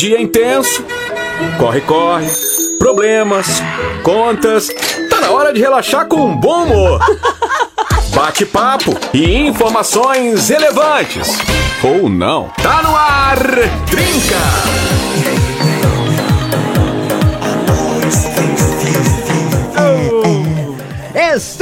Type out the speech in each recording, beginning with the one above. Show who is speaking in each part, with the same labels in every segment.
Speaker 1: Dia intenso, corre, corre, problemas, contas. Tá na hora de relaxar com um bom humor. Bate-papo e informações relevantes. Ou não. Tá no ar, Trinca!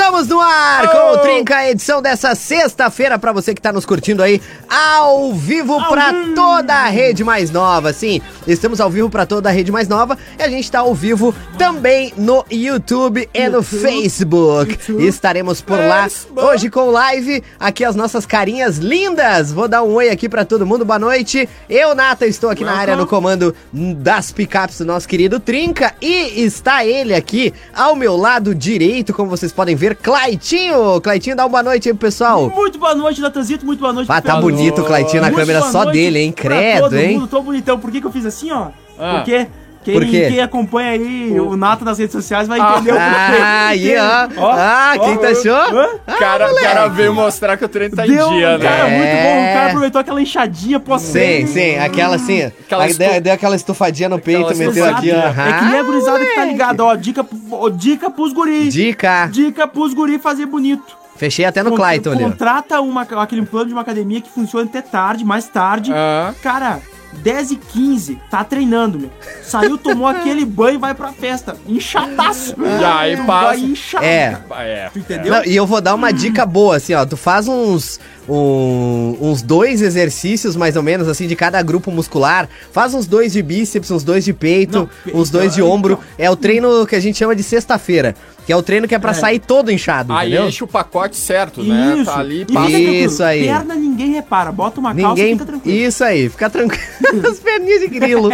Speaker 2: Estamos no ar com o Trinca, edição dessa sexta-feira para você que tá nos curtindo aí ao vivo para toda a rede mais nova. Sim, estamos ao vivo para toda a rede mais nova e a gente tá ao vivo também no YouTube e no Facebook. Estaremos por lá hoje com live, aqui as nossas carinhas lindas. Vou dar um oi aqui para todo mundo. Boa noite. Eu, Nata, estou aqui na área no comando das picapes do nosso querido Trinca e está ele aqui ao meu lado direito, como vocês podem ver, Claitinho. Claitinho, dá uma boa noite aí pro pessoal.
Speaker 3: Muito boa noite, Natanzito. Muito boa noite.
Speaker 2: Ah, tá bonito o Claitinho na
Speaker 3: Muito
Speaker 2: câmera só dele, hein? Credo,
Speaker 3: todo
Speaker 2: hein?
Speaker 3: Mundo, tô bonitão. Por que, que eu fiz assim, ó?
Speaker 4: Ah.
Speaker 3: Porque quem,
Speaker 2: Por quê?
Speaker 3: quem acompanha aí o Nato nas redes sociais vai entender o porquê.
Speaker 2: Ah, aí, ó.
Speaker 3: Ó,
Speaker 2: Ah,
Speaker 3: ó,
Speaker 2: quem tá achou?
Speaker 3: hã?
Speaker 4: cara, o cara veio mostrar que o treino tá
Speaker 3: Deu,
Speaker 4: em dia, né?
Speaker 3: cara, muito
Speaker 2: É.
Speaker 3: bom. O cara aproveitou aquela enxadinha pós
Speaker 2: Sim, sim, aquela assim.
Speaker 4: Aquela
Speaker 2: aí deu,
Speaker 4: estu-
Speaker 2: deu aquela estufadinha no peito,
Speaker 4: Aquela
Speaker 2: meteu aqui, ó.
Speaker 3: É que nem a
Speaker 2: Ah,
Speaker 3: gurizada que tá
Speaker 2: moleque.
Speaker 3: ligada, ó. Dica, ó, dica pros guri.
Speaker 2: Dica.
Speaker 3: Dica pros guri fazer bonito.
Speaker 2: Fechei até no
Speaker 3: Con-
Speaker 2: Clayton ali. ó.
Speaker 3: Contrata uma, aquele plano de uma academia que funciona até tarde, mais tarde.
Speaker 4: Ah.
Speaker 3: Cara, 10 e 15, tá treinando, meu. Saiu, tomou aquele banho e vai pra festa. Inchadaço.
Speaker 4: E aí passa-
Speaker 3: Vai inchado.
Speaker 2: É.
Speaker 4: É.
Speaker 3: Tu entendeu?
Speaker 2: Não, e eu vou dar uma dica boa, assim, ó. Tu faz uns, um- uns dois exercícios, mais ou menos, assim, de cada grupo muscular. Faz uns dois de bíceps, uns dois de peito,
Speaker 3: Não,
Speaker 2: uns dois de
Speaker 3: então,
Speaker 2: ombro.
Speaker 3: então.
Speaker 2: É o treino que a gente chama de sexta-feira. Que é o treino que é pra
Speaker 3: É.
Speaker 2: sair todo inchado,
Speaker 4: Aí
Speaker 2: entendeu?
Speaker 4: enche o pacote certo, né?
Speaker 3: Isso.
Speaker 4: Tá ali, passa.
Speaker 2: Isso aí.
Speaker 3: Perna ninguém repara. Bota uma calça e fica tranquilo.
Speaker 2: Isso aí, fica tranquilo. As perninhas de grilo.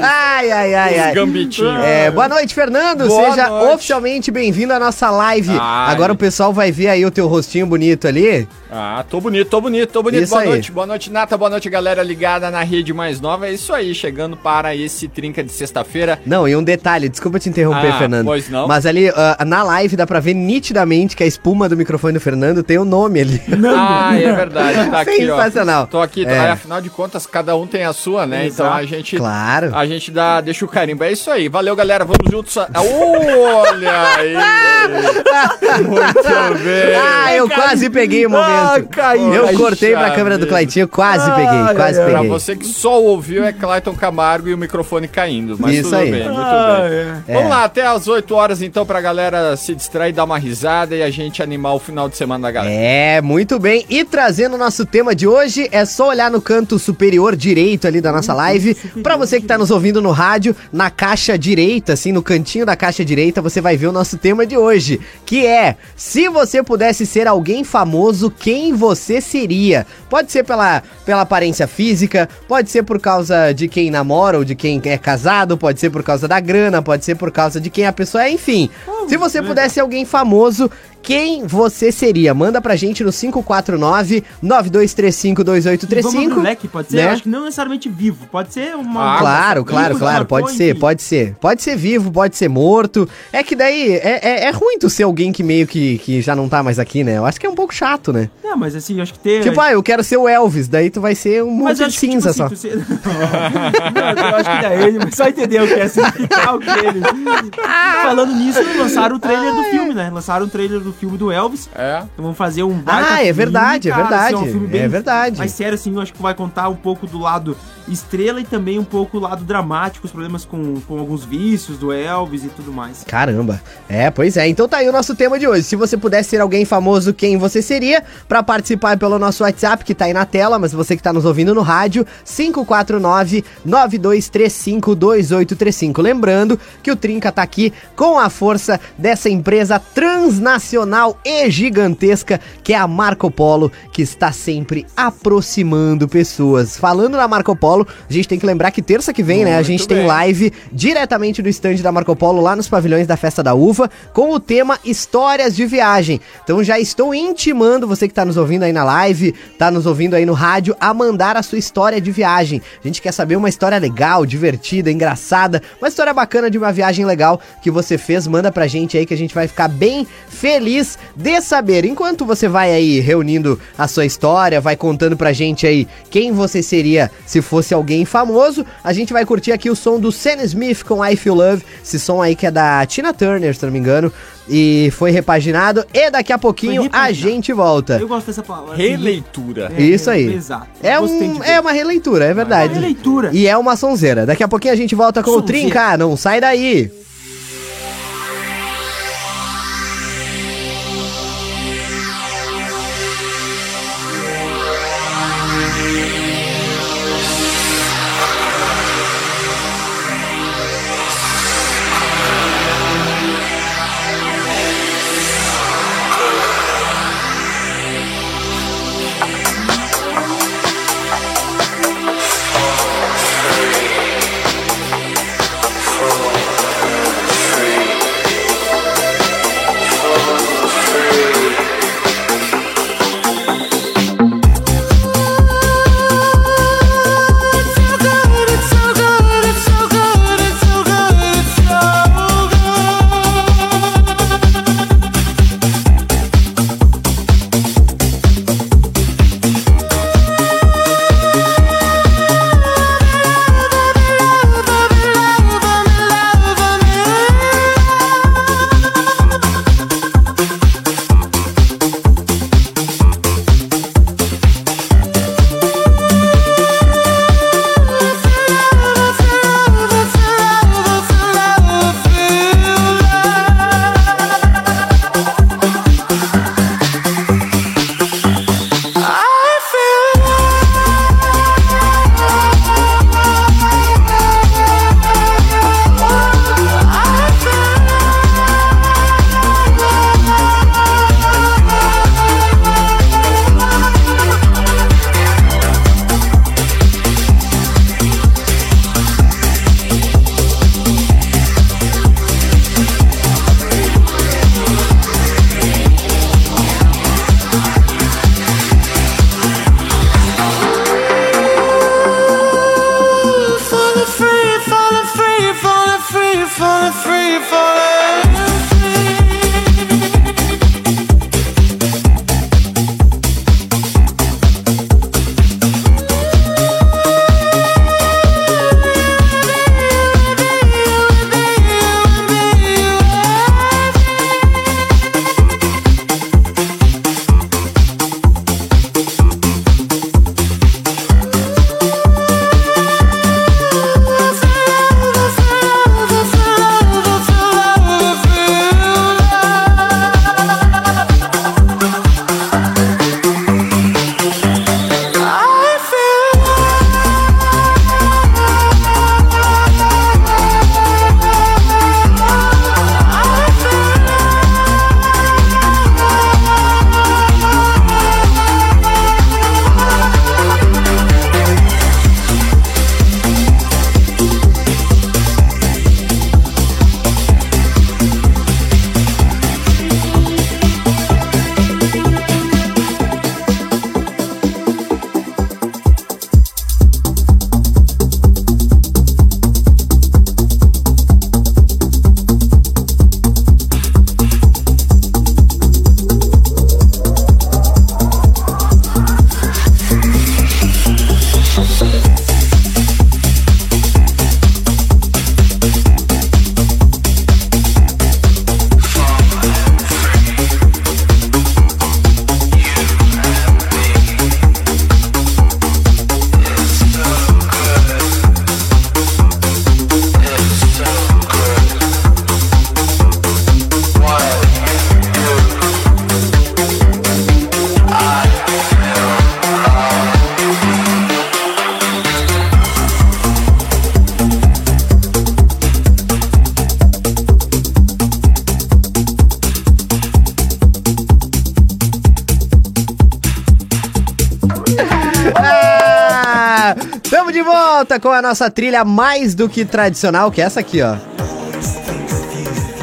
Speaker 2: Ai, ai, ai,
Speaker 4: Os
Speaker 2: ai.
Speaker 4: gambitinhos.
Speaker 2: É, boa noite, Fernando.
Speaker 4: Boa
Speaker 2: Seja
Speaker 4: noite.
Speaker 2: oficialmente bem-vindo à nossa live.
Speaker 4: Ai.
Speaker 2: Agora o pessoal vai ver aí o teu rostinho bonito ali.
Speaker 4: Ah, tô bonito, tô bonito, tô bonito.
Speaker 2: Isso
Speaker 4: boa
Speaker 2: aí.
Speaker 4: noite, boa noite, Nata, boa noite, galera ligada na rede mais nova. É isso aí, chegando para esse trinca de sexta-feira.
Speaker 2: Não, e um detalhe, desculpa te interromper,
Speaker 4: Ah,
Speaker 2: Fernando.
Speaker 4: pois não.
Speaker 2: Mas ali, ah, na live dá pra ver nitidamente que a espuma do microfone do Fernando tem o nome ali.
Speaker 4: Ah, é verdade, tá aqui, ó.
Speaker 2: Sensacional.
Speaker 4: Tô aqui, tô-
Speaker 2: É.
Speaker 4: aí, afinal de contas, cada um tem a sua, né? Então
Speaker 3: Exato.
Speaker 4: a gente.
Speaker 2: Claro.
Speaker 4: A gente dá, deixa o carimbo. É isso aí. Valeu, galera. Vamos juntos. Olha aí. Muito bem.
Speaker 2: Ah, eu quase peguei o momento.
Speaker 4: Ah, caiu.
Speaker 2: eu cortei pra câmera do Claitinho, quase peguei, quase
Speaker 4: Pra
Speaker 2: peguei.
Speaker 4: você que só ouviu é Clayton Camargo e o microfone caindo. Mas
Speaker 2: Isso
Speaker 4: tudo
Speaker 2: aí.
Speaker 4: bem, muito
Speaker 3: Ah,
Speaker 4: bem.
Speaker 3: é.
Speaker 4: Vamos lá, até às 8 horas então pra galera se distrair, dar uma risada e a gente animar o final de semana da galera.
Speaker 2: É, muito bem. E trazendo o nosso tema de hoje, é só olhar no canto superior direito ali da nossa live. Pra você que tá nos ouvindo no rádio, na caixa direita, assim, no cantinho da caixa direita, você vai ver o nosso tema de hoje, que é: se você pudesse ser alguém famoso, quem você seria? Pode ser pela, pela aparência física, pode ser por causa de quem namora ou de quem é casado, pode ser por causa da grana, pode ser por causa de quem a pessoa é, enfim. Se você pudesse ser alguém famoso, quem você seria? Manda pra gente no 549 9235
Speaker 3: E Vamos abrir o
Speaker 2: 2835.
Speaker 3: leque, pode ser?
Speaker 2: né?
Speaker 3: Acho que não necessariamente vivo. Pode ser uma...
Speaker 4: Ah,
Speaker 2: Claro, claro, claro, pode ser, pode ser. Pode ser vivo, pode ser morto. É que daí é, é, é ruim tu ser alguém que meio que, que já não tá mais aqui, né? Eu acho que é um pouco chato, né?
Speaker 3: Não, mas assim, acho que ter...
Speaker 2: Tipo, ah, eu quero ser o Elvis, daí tu vai ser um monte
Speaker 3: Mas eu
Speaker 2: de
Speaker 3: acho que,
Speaker 2: cinza
Speaker 3: tipo
Speaker 2: só.
Speaker 3: assim, tu ser- não, eu acho que daí ele só entendeu o que é significar o que ele. Falando nisso, lançaram o trailer do filme, né? Lançaram o trailer do filme do Elvis.
Speaker 4: É.
Speaker 3: Então vamos fazer um baita
Speaker 2: Ah, é
Speaker 3: filme,
Speaker 2: verdade, é
Speaker 3: cara,
Speaker 2: verdade,
Speaker 3: assim, um filme
Speaker 2: é verdade.
Speaker 3: Mas sério, assim, eu acho que vai contar um pouco do lado estrela e também um pouco o lado dramático, os problemas com, com alguns vícios do Elvis e tudo mais.
Speaker 2: Caramba. É, pois é. Então tá aí o nosso tema de hoje. Se você pudesse ser alguém famoso, quem você seria? Pra participar pelo nosso WhatsApp, que tá aí na tela, mas você que tá nos ouvindo no rádio, 549-9235-2835. Lembrando que o Trinca tá aqui com a força dessa empresa transnacional e gigantesca, que é a Marco Polo, que está sempre aproximando pessoas. Falando na Marco Polo, a gente tem que lembrar que terça que vem, né, a
Speaker 4: Muito
Speaker 2: gente tem
Speaker 4: bem.
Speaker 2: live diretamente do estande da Marco Polo lá nos pavilhões da Festa da Uva com o tema Histórias de Viagem. Então já estou intimando você que está nos ouvindo aí na live, tá nos ouvindo aí no rádio, a mandar a sua história de viagem. A gente quer saber uma história legal, divertida, engraçada, uma história bacana de uma viagem legal que você fez, manda pra gente aí que a gente vai ficar bem feliz de saber. Enquanto você vai aí reunindo a sua história, vai contando pra gente aí quem você seria se fosse esse alguém famoso. A gente vai curtir aqui o som do Sam Smith com I Feel Love, esse som aí que é da Tina Turner, se não me engano, e foi repaginado. E daqui a pouquinho a gente volta.
Speaker 3: Eu gosto dessa palavra.
Speaker 4: Releitura.
Speaker 3: É,
Speaker 2: Isso aí.
Speaker 3: Exato.
Speaker 2: É, um, é uma releitura, é verdade.
Speaker 3: Uma releitura.
Speaker 2: E é uma sonzeira. Daqui a pouquinho a gente volta com o
Speaker 3: Sonzeira.
Speaker 2: Trinca, não sai daí. Com a nossa trilha mais do que tradicional, que é essa aqui, ó.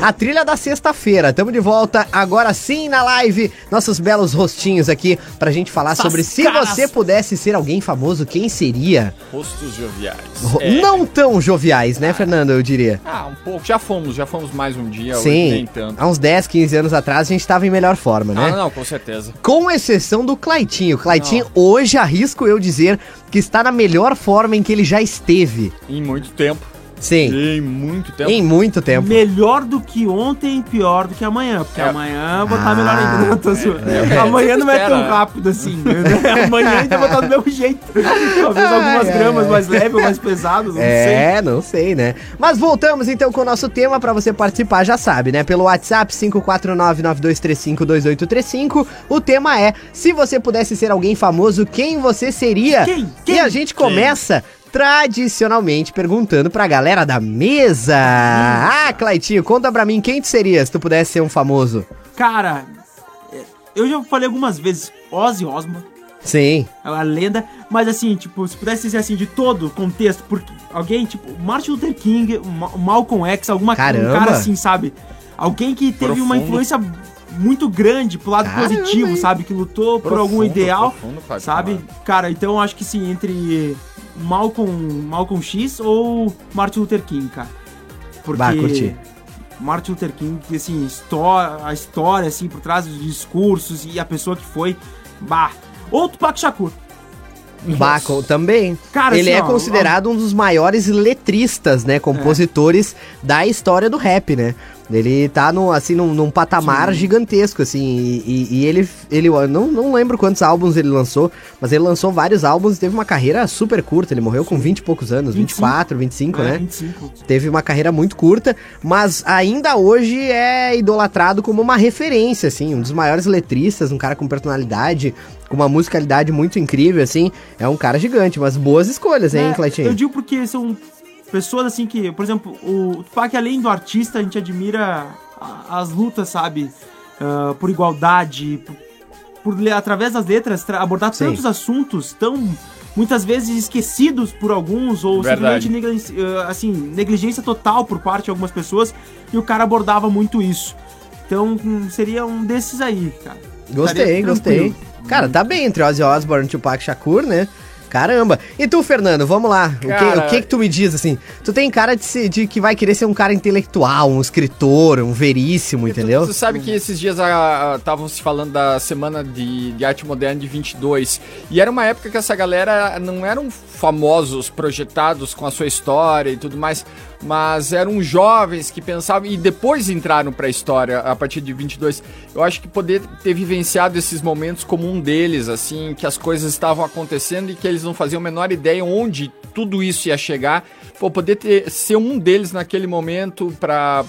Speaker 2: A trilha da sexta-feira. Tamo de volta agora sim na live. Nossos belos rostinhos aqui pra gente falar
Speaker 3: Essas
Speaker 2: sobre se
Speaker 3: caras.
Speaker 2: você pudesse ser alguém famoso, quem seria?
Speaker 4: Rostos joviais.
Speaker 2: Ro-
Speaker 4: É.
Speaker 2: Não tão joviais, né, Fernando? Eu diria.
Speaker 4: Ah, um pouco. Já fomos, já fomos mais um dia, hoje
Speaker 2: Sim,
Speaker 4: nem tanto.
Speaker 2: há uns 10, 15 anos atrás a gente tava em melhor forma, né?
Speaker 4: Ah, não, com certeza.
Speaker 2: Com exceção do Claitinho. Claitinho, hoje arrisco eu dizer que está na melhor forma em que ele já esteve.
Speaker 4: Em muito tempo.
Speaker 2: Sim,
Speaker 4: Em muito tempo.
Speaker 2: em muito tempo.
Speaker 3: Melhor do que ontem, pior do que amanhã. Porque
Speaker 4: É.
Speaker 3: amanhã eu vou estar
Speaker 2: Ah,
Speaker 3: melhor ainda. Não, tô zoando.
Speaker 4: é,
Speaker 3: amanhã não é
Speaker 4: espera,
Speaker 3: tão
Speaker 4: né?
Speaker 3: rápido assim. né? amanhã ainda vou estar do mesmo jeito. Talvez algumas gramas
Speaker 2: ai.
Speaker 3: mais leves ou mais pesadas, não sei.
Speaker 2: É, não sei, né? Mas voltamos então com o nosso tema pra você participar, já sabe, né? Pelo WhatsApp 54992352835. O tema é: se você pudesse ser alguém famoso, quem você seria?
Speaker 3: Quem?
Speaker 2: E
Speaker 3: Quem?
Speaker 2: a gente começa tradicionalmente perguntando pra galera da mesa. Ah, Claitinho, conta pra mim quem tu seria se tu pudesse ser um famoso.
Speaker 3: Cara, eu já falei algumas vezes Ozzy Osbourne.
Speaker 2: Sim.
Speaker 3: É uma lenda, mas assim, tipo, se pudesse ser assim de todo o contexto, porque alguém, tipo, Martin Luther King, Malcolm X, alguma
Speaker 2: Caramba.
Speaker 3: um cara assim, sabe? Alguém que teve uma
Speaker 4: Profundo.
Speaker 3: influência muito grande pro lado
Speaker 2: Caramba,
Speaker 3: positivo,
Speaker 2: hein?
Speaker 3: sabe? Que lutou por algum
Speaker 4: Profundo,
Speaker 3: ideal,
Speaker 4: profundo,
Speaker 3: sabe? Cara, então eu acho que sim, entre Malcolm, Malcolm X ou Martin Luther King, cara. Porque
Speaker 2: Bah, curti.
Speaker 3: Martin Luther King, assim, história, a história, assim, por trás dos discursos e a pessoa que foi, bah. Ou Tupac Shakur.
Speaker 2: Baco também.
Speaker 3: Cara,
Speaker 2: ele
Speaker 3: assim,
Speaker 2: é
Speaker 3: ó,
Speaker 2: considerado um dos maiores letristas, né? Compositores da história do rap, né? Ele tá no, assim, num, num patamar gigantesco, assim, e, e- e ele, ele não, não lembro quantos álbuns ele lançou, mas ele lançou vários álbuns e teve uma carreira super curta, ele morreu com 20 e poucos anos,
Speaker 3: 25,
Speaker 2: 24, 25,
Speaker 3: é,
Speaker 2: né?
Speaker 3: 25.
Speaker 2: Teve uma carreira muito curta, mas ainda hoje é idolatrado como uma referência, assim, um dos maiores letristas, um cara com personalidade, com uma musicalidade muito incrível, assim, é um cara gigante, mas boas escolhas, hein,
Speaker 3: É,
Speaker 2: Cleitinho?
Speaker 3: Eu digo porque são pessoas assim que, por exemplo, o Tupac, além do artista, a gente admira as lutas, sabe? Ah, por igualdade, por, por através das letras tra- abordar
Speaker 2: Sim.
Speaker 3: tantos assuntos tão muitas vezes esquecidos por alguns ou
Speaker 4: Verdade.
Speaker 3: simplesmente ah, assim negligência total por parte de algumas pessoas e o cara abordava muito isso. Então seria um desses aí, cara.
Speaker 2: Gostei,
Speaker 3: Estaria
Speaker 2: gostei.
Speaker 3: tranquilo.
Speaker 2: Cara, tá bem entre Ozzy Osbourne e Tupac Shakur, né? Caramba. E tu, Fernando, vamos lá. O que-
Speaker 4: Cara-
Speaker 2: O, que, que tu me diz, assim? Tu tem cara de, de que vai querer ser um cara intelectual, um escritor, um veríssimo, entendeu?
Speaker 4: Tu, tu sabe que esses dias estavam se falando da semana de, de arte moderna de 22 e era uma época que essa galera não eram famosos, projetados com a sua história e tudo mais, mas eram jovens que pensavam e depois entraram pra história a partir de 22. Eu acho que poder ter vivenciado esses momentos como um deles, assim, que as coisas estavam acontecendo e que eles não faziam a menor ideia onde tudo isso ia chegar, pô, poder ter, ser um deles naquele momento para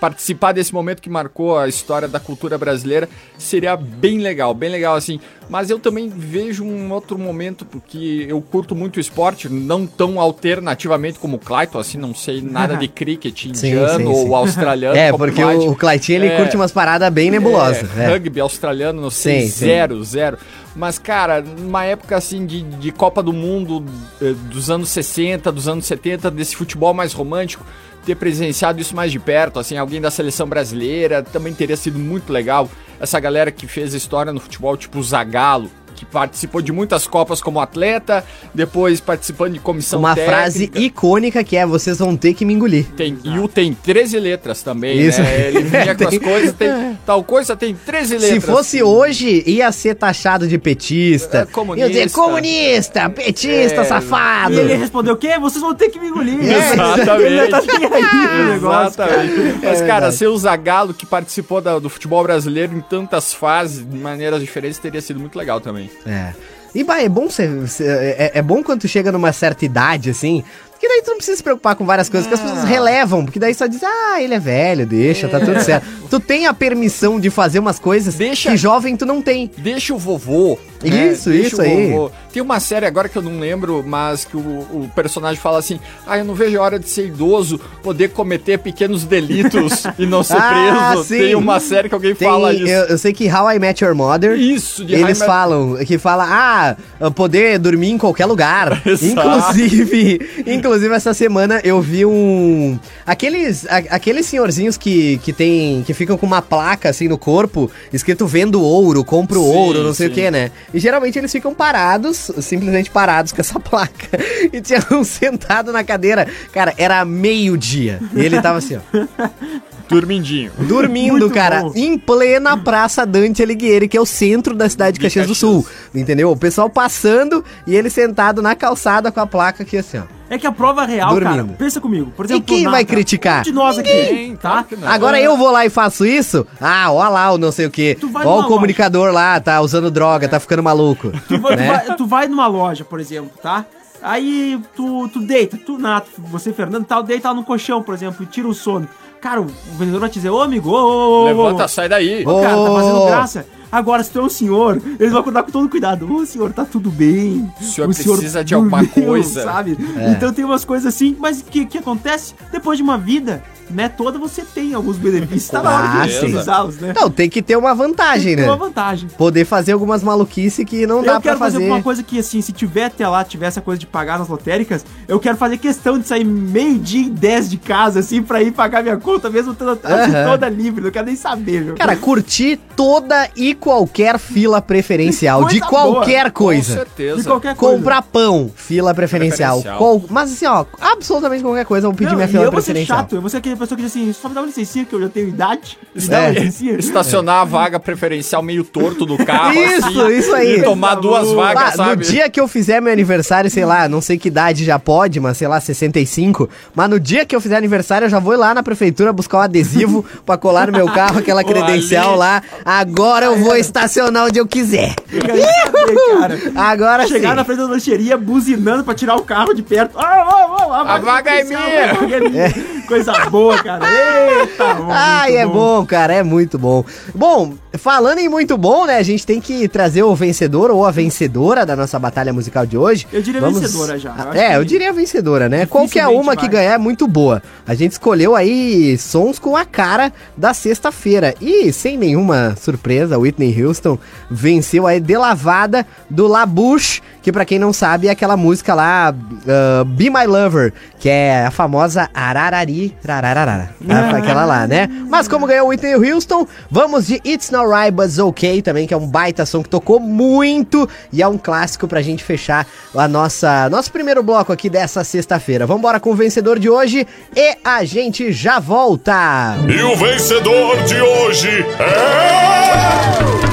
Speaker 4: participar desse momento que marcou a história da cultura brasileira seria bem legal, bem legal assim. Mas eu também vejo um outro momento porque eu curto muito esporte, não tão alternativamente como o Clayton, assim, não sei nada de cricket
Speaker 2: Sim,
Speaker 4: indiano
Speaker 2: sim,
Speaker 4: ou
Speaker 2: sim.
Speaker 4: australiano.
Speaker 2: É, porque o, Cleitinho, ele
Speaker 4: É.
Speaker 2: curte umas paradas bem nebulosas.
Speaker 4: É,
Speaker 2: É,
Speaker 4: Rugby australiano, não sei,
Speaker 2: Sim, sim.
Speaker 4: zero, zero. Mas, cara, numa época assim de, de Copa do Mundo eh, dos anos 60, dos anos 70, desse futebol mais romântico, ter presenciado isso mais de perto, assim, alguém da seleção brasileira, também teria sido muito legal. Essa galera que fez história no futebol, tipo o Zagallo, que participou de muitas Copas como atleta, depois participando de comissão
Speaker 2: Uma
Speaker 4: técnica.
Speaker 2: frase icônica que é: vocês vão ter que me engolir.
Speaker 4: Tem, e o tem 13 letras também,
Speaker 2: Isso.
Speaker 4: né? Ele vinha com as coisas, tem tal coisa, tem 13 letras.
Speaker 2: Se fosse hoje, ia ser taxado de petista.
Speaker 4: É, comunista.
Speaker 2: Ia dizer comunista, petista,
Speaker 4: É,
Speaker 2: safado.
Speaker 3: E ele respondeu o quê? Vocês vão ter que me engolir.
Speaker 2: É.
Speaker 4: Exatamente.
Speaker 3: Ele tá aí negócio.
Speaker 4: Exatamente. Mas,
Speaker 2: É
Speaker 4: cara, ser o Zagallo que participou da- do futebol brasileiro em tantas fases, de maneiras diferentes, teria sido muito legal também.
Speaker 2: É. E bah, é bom ser, ser- é, é bom quando tu chega numa certa idade, assim, porque daí tu não precisa se preocupar com várias coisas que as pessoas relevam, porque daí só diz, ah, ele é velho, deixa, tá tudo certo. Tu tem a permissão de fazer umas coisas
Speaker 4: Deixa-
Speaker 2: que jovem tu não tem.
Speaker 4: Deixa o vovô?
Speaker 2: Isso,
Speaker 4: Deixa
Speaker 2: isso
Speaker 4: o
Speaker 2: aí.
Speaker 4: vovô. Tem uma série agora que eu não lembro, mas que o, o personagem fala assim: Ah, eu não vejo a hora de ser idoso, poder cometer pequenos delitos e não ser
Speaker 2: Ah,
Speaker 4: preso.
Speaker 2: sim.
Speaker 4: Tem uma série que alguém
Speaker 2: Tem,
Speaker 4: fala isso.
Speaker 2: eu, eu sei que How I Met Your Mother.
Speaker 4: Isso, de
Speaker 2: Eles
Speaker 4: Met-
Speaker 2: falam, que fala, ah, poder dormir em qualquer lugar. Inclusive, inclusive essa semana eu vi um aqueles a- aqueles senhorzinhos que que tem que ficam com uma placa assim no corpo, escrito vendo ouro, compro
Speaker 4: Sim,
Speaker 2: ouro, não sei o
Speaker 4: sim.
Speaker 2: que, né? E geralmente eles ficam parados, simplesmente parados com essa placa. E tinha um sentado na cadeira. Cara, era meio-dia. E ele tava assim, ó.
Speaker 4: Dormindinho.
Speaker 2: Dormindo,
Speaker 3: Muito
Speaker 2: cara,
Speaker 3: bom.
Speaker 2: em plena Praça Dante Alighieri, que é o centro da cidade de
Speaker 4: De
Speaker 2: Caxias do
Speaker 4: Caxias.
Speaker 2: Sul. Entendeu? O pessoal passando e ele sentado na calçada com a placa aqui assim, ó.
Speaker 3: É que a prova real,
Speaker 2: Dormindo.
Speaker 3: cara, pensa comigo. Por exemplo,
Speaker 2: quem
Speaker 3: o
Speaker 2: vai criticar?
Speaker 3: um de nós aqui,
Speaker 4: Ninguém,
Speaker 3: tá?
Speaker 2: Agora eu vou lá e faço isso? Ah, ó lá o não sei o quê.
Speaker 3: Tu vai
Speaker 2: Ó o comunicador lá, tá usando droga, tá ficando maluco.
Speaker 3: Tu vai, tu
Speaker 2: né?
Speaker 3: vai- tu vai numa loja, por exemplo, tá? Aí tu, tu deita, tu, Nato, você, Fernando, tal, deita lá no colchão, por exemplo, e tira o sono. Cara, o vendedor vai te dizer, ô amigo, ô, ô, ô, ô,
Speaker 4: Levanta, sai daí.
Speaker 3: Ô, cara, tá fazendo graça. Agora, se tu é um senhor, eles vão acordar com todo cuidado. Ô, senhor, tá tudo bem.
Speaker 4: O senhor precisa de alguma coisa."
Speaker 3: Sabe?
Speaker 2: É.
Speaker 3: Então tem umas coisas assim, mas que, que acontece depois de uma vida, né? Toda você tem alguns benefícios. Tá na hora
Speaker 2: Ah,
Speaker 3: de
Speaker 2: sim.
Speaker 3: utilizá-los, né?
Speaker 2: Não, tem que ter uma vantagem,
Speaker 3: Tem
Speaker 2: né?
Speaker 3: uma vantagem.
Speaker 2: Poder fazer algumas maluquices que não dá
Speaker 3: eu
Speaker 2: pra
Speaker 3: quero fazer
Speaker 2: fazer.
Speaker 3: uma coisa que, assim, se tiver até lá, tiver essa coisa de pagar nas lotéricas, eu quero fazer questão de sair meio-dia e 10 de casa, assim, pra ir pagar minha conta, mesmo tendo assim,
Speaker 2: Aham.
Speaker 3: toda livre. Não quero nem saber, meu.
Speaker 2: Cara, curtir toda e qualquer fila preferencial, de qualquer
Speaker 4: Com
Speaker 2: coisa.
Speaker 4: certeza.
Speaker 3: de qualquer coisa.
Speaker 2: Comprar pão, fila preferencial.
Speaker 4: Preferencial.
Speaker 2: Qual- mas assim, ó, absolutamente qualquer coisa eu vou pedir
Speaker 3: Não,
Speaker 2: minha fila
Speaker 3: eu vou ser
Speaker 2: preferencial.
Speaker 3: chato, eu vou ser aquele pessoa que diz assim, só me dá uma licencinha que eu já tenho idade. Me dá
Speaker 2: É.
Speaker 3: uma licencinha.
Speaker 4: Estacionar a vaga preferencial meio torto do carro.
Speaker 2: Isso,
Speaker 4: assim,
Speaker 2: isso aí.
Speaker 4: E tomar duas vagas,
Speaker 2: Ah, no
Speaker 4: sabe?
Speaker 2: dia que eu fizer meu aniversário, sei lá, não sei que idade já pode, mas sei lá, 65. Mas no dia que eu fizer aniversário, eu já vou lá na prefeitura buscar um adesivo pra colar no meu carro, aquela credencial
Speaker 4: ali.
Speaker 2: lá. Agora eu vou estacionar onde eu quiser.
Speaker 3: Eu saber.
Speaker 2: Agora
Speaker 3: Chegar
Speaker 2: sim.
Speaker 3: na frente da lancheria buzinando pra tirar o carro de perto. Ah, ah, ah,
Speaker 4: A vaga é minha.
Speaker 3: a vaga é minha. Coisa boa, cara. Eita, bom,
Speaker 2: Ai, é bom, cara, é muito bom. Bom, falando em muito bom, né? A gente tem que trazer o vencedor ou a vencedora da nossa batalha musical de hoje.
Speaker 3: Eu diria vencedora já, eu
Speaker 2: É,
Speaker 3: que
Speaker 2: eu diria vencedora, né? Qualquer
Speaker 3: dificilmente
Speaker 2: uma que
Speaker 3: vai.
Speaker 2: ganhar é muito boa. A gente escolheu aí sons com a cara da sexta-feira. E sem nenhuma surpresa, Whitney Houston venceu aí de lavada do Labush, que pra quem não sabe é aquela música lá, ah, Be My Lover, que é a famosa Ararari, Rararara. Aquela lá, né? Mas como ganhou Whitney Houston, vamos de It's Not Right But It's Okay também, que é um baita som que tocou muito e é um clássico pra gente fechar a nossa nosso primeiro bloco aqui dessa sexta-feira. Vambora com o vencedor de hoje e a gente já volta!
Speaker 5: E o vencedor de hoje é.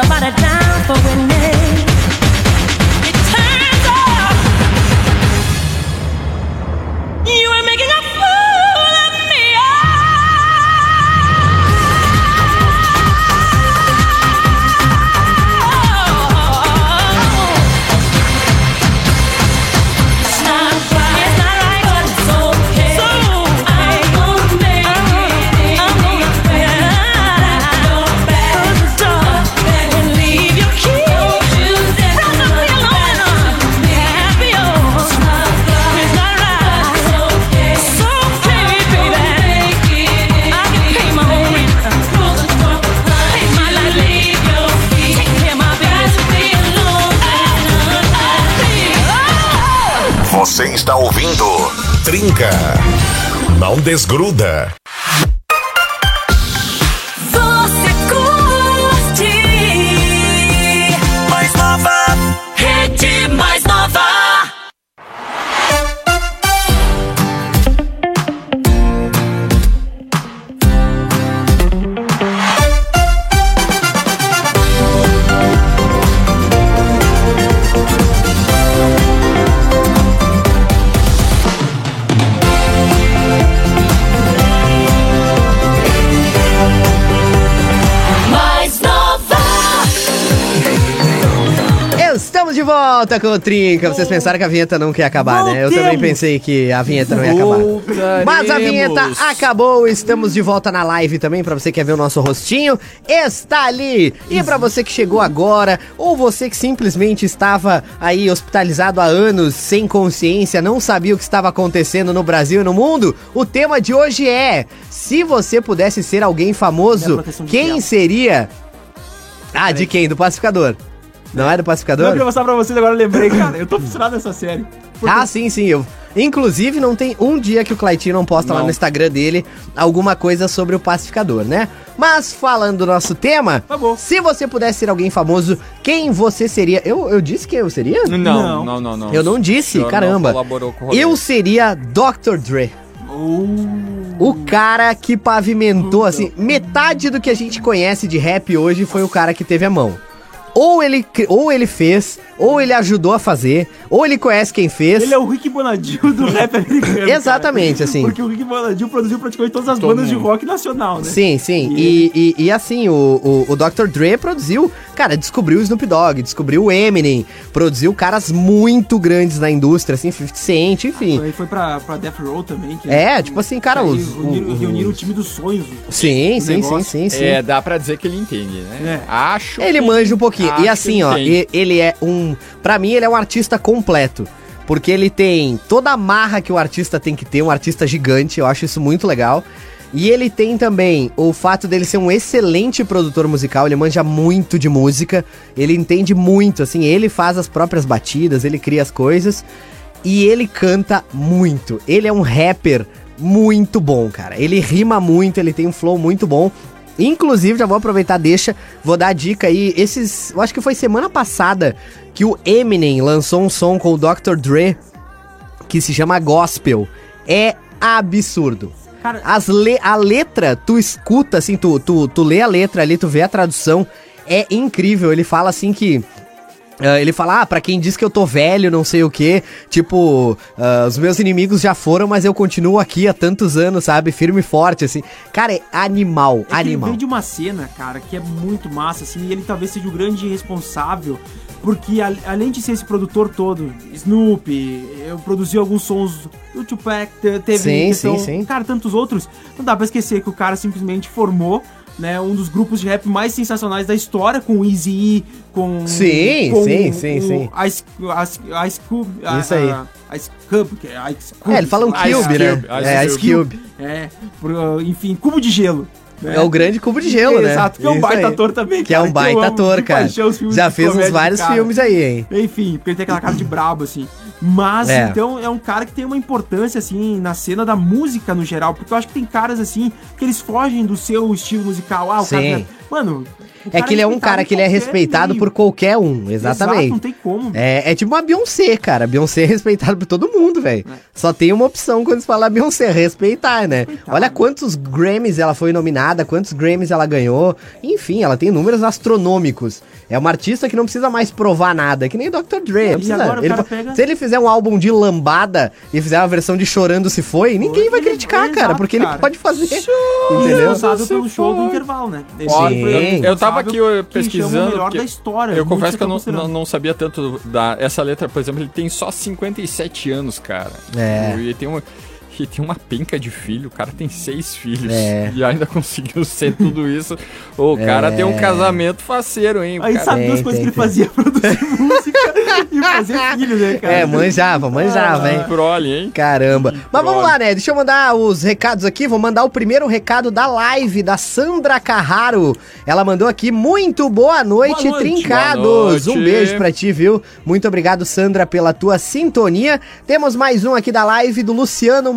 Speaker 6: somebody
Speaker 5: down for winning. Trinca. Não desgruda.
Speaker 2: Volta com o Trinca. Vocês pensaram que a vinheta nunca ia acabar, né? Eu também
Speaker 3: Voltemos.
Speaker 2: pensei que a vinheta não ia acabar. Mas a vinheta acabou, estamos de volta na live também, pra você que quer ver o nosso rostinho, está ali. E pra você que chegou agora, ou você que simplesmente estava aí hospitalizado há anos, sem consciência, não sabia o que estava acontecendo no Brasil e no mundo, o tema de hoje é: se você pudesse ser alguém famoso,
Speaker 3: de
Speaker 2: quem seria? Ah, de quem? Do pacificador. Não é do
Speaker 3: Não, eu
Speaker 2: pacificador?
Speaker 3: queria mostrar pra vocês, agora eu lembrei, cara. Eu tô fissurado nessa série. Porque
Speaker 2: Ah, sim, sim. Eu. Inclusive, não tem um dia que o Claitinho não posta lá
Speaker 4: Não.
Speaker 2: no Instagram dele alguma coisa sobre o pacificador, né? Mas falando do nosso tema,
Speaker 3: Tá bom.
Speaker 2: se você pudesse ser alguém famoso, quem você seria? Eu, eu disse que eu seria?
Speaker 4: Não,
Speaker 3: Não.
Speaker 4: não, não, não.
Speaker 2: Eu não
Speaker 4: O
Speaker 2: disse,
Speaker 4: não
Speaker 2: caramba.
Speaker 4: colaborou com o rolê.
Speaker 2: Eu seria Dr. Dre. O cara que pavimentou, assim, metade do que a gente conhece de rap hoje foi o cara que teve a mão. Ou ele, ou ele fez, ou ele ajudou a fazer, ou ele conhece quem fez.
Speaker 3: Ele é o Rick Bonadil do rap americano.
Speaker 2: Exatamente,
Speaker 3: cara.
Speaker 2: assim.
Speaker 3: Porque o Rick Bonadil produziu praticamente todas as
Speaker 4: Todo
Speaker 3: bandas de
Speaker 4: mundo.
Speaker 3: rock nacional, né?
Speaker 2: Sim, sim. E, e, e assim, o, o, o Dr. Dre produziu, cara, descobriu o Snoop Dogg, descobriu o Eminem, produziu caras muito grandes na indústria, assim, 50 Cent, enfim.
Speaker 3: Aí foi pra, pra Death Row também. que-
Speaker 2: É, tipo assim, cara, os-
Speaker 3: Reuniram, reuniram o time dos sonhos.
Speaker 2: Sim, sim, sim, sim, sim.
Speaker 4: É, dá pra dizer que ele entende, né?
Speaker 3: É.
Speaker 4: Acho
Speaker 2: Ele
Speaker 4: que-
Speaker 2: manja um pouquinho. E
Speaker 4: que
Speaker 2: assim,
Speaker 4: ele
Speaker 2: ó,
Speaker 4: entende.
Speaker 2: e- ele é um. Pra mim, ele é um artista completo. Porque ele tem toda a marra que o artista tem que ter, um artista gigante, eu acho isso muito legal. E ele tem também o fato dele ser um excelente produtor musical, ele manja muito de música, ele entende muito, assim, ele faz as próprias batidas, ele cria as coisas e ele canta muito. Ele é um rapper muito bom, cara. Ele rima muito, ele tem um flow muito bom. Inclusive, já vou aproveitar, deixa, vou dar a dica aí. Esses, eu acho que foi semana passada que o Eminem lançou um som com o Dr. Dre que se chama Gospel. É absurdo.
Speaker 3: Cara,
Speaker 2: As le a letra, tu escuta assim, tu, tu, tu lê a letra ali, tu vê a tradução, é incrível. Ele fala assim que. Ah, ele fala, ah, pra quem diz que eu tô velho, não sei o que, tipo, ah, os meus inimigos já foram, mas eu continuo aqui há tantos anos, sabe? Firme e forte, assim. Cara, é animal,
Speaker 3: É que ele
Speaker 2: animal.
Speaker 3: veio de uma cena, cara, que é muito massa, assim, e ele talvez seja o grande responsável, porque a- além de ser esse produtor todo, Snoop, eu produzi alguns sons do Tupac, te- teve
Speaker 2: Sim,
Speaker 3: questão-
Speaker 2: sim, sim.
Speaker 3: cara, tantos outros, não dá pra esquecer que o cara simplesmente formou né, um dos grupos de rap mais sensacionais da história, com o Easy com...
Speaker 2: Sim,
Speaker 3: com
Speaker 2: sim, sim, sim.
Speaker 3: Ice, Ice, Ice Cube... a-
Speaker 2: Isso aí.
Speaker 3: a- Ice Cube, que é Ice Cube.
Speaker 2: É, ele fala um
Speaker 4: Ice
Speaker 2: Cube, né?
Speaker 4: Cube, Ice
Speaker 2: É, Ice Cube.
Speaker 3: É, por- enfim, cubo de gelo. né?
Speaker 2: É o grande cubo de gelo, né?
Speaker 3: Exato, que é um
Speaker 2: Isso
Speaker 3: baita
Speaker 2: aí.
Speaker 3: ator também,
Speaker 2: Que é um
Speaker 3: eu
Speaker 2: baita
Speaker 3: amo
Speaker 2: ator, cara.
Speaker 3: paixão
Speaker 2: Já fez uns vários
Speaker 3: cara.
Speaker 2: filmes aí, hein?
Speaker 3: Enfim, porque ele tem aquela cara de brabo, assim. Mas,
Speaker 2: É.
Speaker 3: então, é um cara que tem uma importância, assim, na cena da música no geral. Porque eu acho que tem caras, assim, que eles fogem do seu estilo musical. Ah, o
Speaker 2: Sim.
Speaker 3: cara... Mano...
Speaker 2: É que ele é um
Speaker 3: respeitado
Speaker 2: cara que ele é respeitado
Speaker 3: meio.
Speaker 2: por qualquer um, exatamente.
Speaker 3: Exato, não tem como.
Speaker 2: É, é tipo uma Beyoncé, cara. Beyoncé é respeitada por todo mundo, velho. Só tem uma opção quando se fala Beyoncé, respeitar, né? Olha quantos Grammys ela foi nominada, quantos Grammys ela ganhou. Enfim, ela tem números astronômicos. É uma artista que não precisa mais provar nada, que nem o Dr. Dre.
Speaker 3: E
Speaker 2: precisa.
Speaker 3: agora o
Speaker 2: Ele
Speaker 3: pega-
Speaker 2: Se ele fizer um álbum de lambada e fizer uma versão de Chorando Se Foi, ninguém vai
Speaker 3: ele-
Speaker 2: criticar,
Speaker 3: exato,
Speaker 2: cara, porque ele
Speaker 3: cara.
Speaker 2: pode fazer.
Speaker 3: Entendeu?
Speaker 2: Entendeu?
Speaker 3: Responsável pelo show do intervalo, né? Esse
Speaker 2: Sim.
Speaker 4: eu tava aqui eu,
Speaker 3: que chama o
Speaker 4: pesquisando.
Speaker 3: melhor da história.
Speaker 4: Eu confesso que eu não, não, não sabia tanto da. Essa letra, por exemplo, ele tem só 57 anos, cara.
Speaker 2: É.
Speaker 4: E ele tem uma. E tem uma penca de filho, o cara tem seis filhos
Speaker 2: É.
Speaker 4: e ainda conseguiu ser tudo isso. O cara tem um casamento faceiro, hein?
Speaker 3: Aí
Speaker 4: cara-
Speaker 3: sabe duas coisas
Speaker 2: tem,
Speaker 3: que ele fazia produzir música e fazer filho, né, cara?
Speaker 2: É, manjava, manjava, hein?
Speaker 4: Prole, hein?
Speaker 2: Caramba. Mas vamos lá, né? Deixa eu mandar os recados aqui. Vou mandar o primeiro recado da live da Sandra Carraro. Ela mandou aqui, muito boa noite,
Speaker 3: Boa noite.
Speaker 2: trincados.
Speaker 4: Boa noite.
Speaker 2: Um beijo pra ti, viu? Muito obrigado, Sandra, pela tua sintonia. Temos mais um aqui da live do Luciano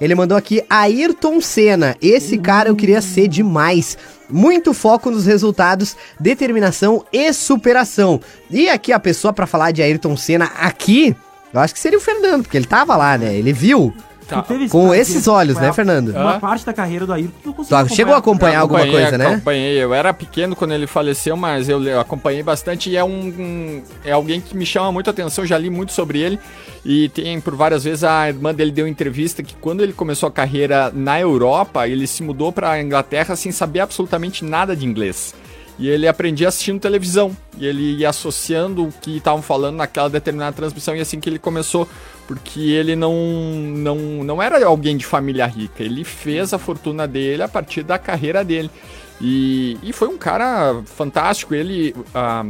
Speaker 2: Ele mandou aqui Ayrton Senna. Esse cara eu queria ser demais. Muito foco nos resultados, determinação e superação. E aqui a pessoa pra falar de Ayrton Senna aqui, eu acho que seria o Fernando, porque ele tava lá, né? Ele viu
Speaker 4: Tá.
Speaker 3: Tu
Speaker 2: com esses olhos, né, Fernando?
Speaker 3: Uma
Speaker 4: Hã?
Speaker 3: parte da carreira do Ayrton que eu consegui
Speaker 2: Tu chegou a acompanhar alguma coisa, né?
Speaker 4: Acompanhei. Eu era pequeno quando ele faleceu, mas eu acompanhei bastante e é um, um- é alguém que me chama muito a atenção. Já li muito sobre ele e tem por várias vezes a irmã dele deu entrevista que quando ele começou a carreira na Europa, ele se mudou para a Inglaterra sem saber absolutamente nada de inglês. E ele aprendia assistindo televisão. E ele ia associando o que estavam falando naquela determinada transmissão. E assim que ele começou, porque ele não, não, não era alguém de família rica. Ele fez a fortuna dele a partir da carreira dele. E, e foi um cara fantástico. Ele ah,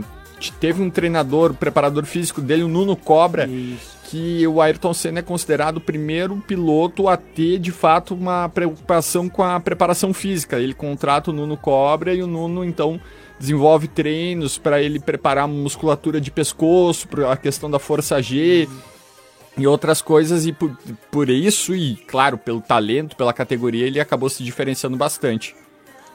Speaker 4: teve um treinador, preparador físico dele, o Nuno Cobra
Speaker 3: Isso.
Speaker 4: que o Ayrton Senna é considerado o primeiro piloto a ter de fato uma preocupação com a preparação física. Ele contrata o Nuno Cobra e o Nuno então desenvolve treinos para ele preparar musculatura de pescoço, para a questão da força G e outras coisas e por, por isso e claro pelo talento, pela categoria ele acabou se diferenciando bastante.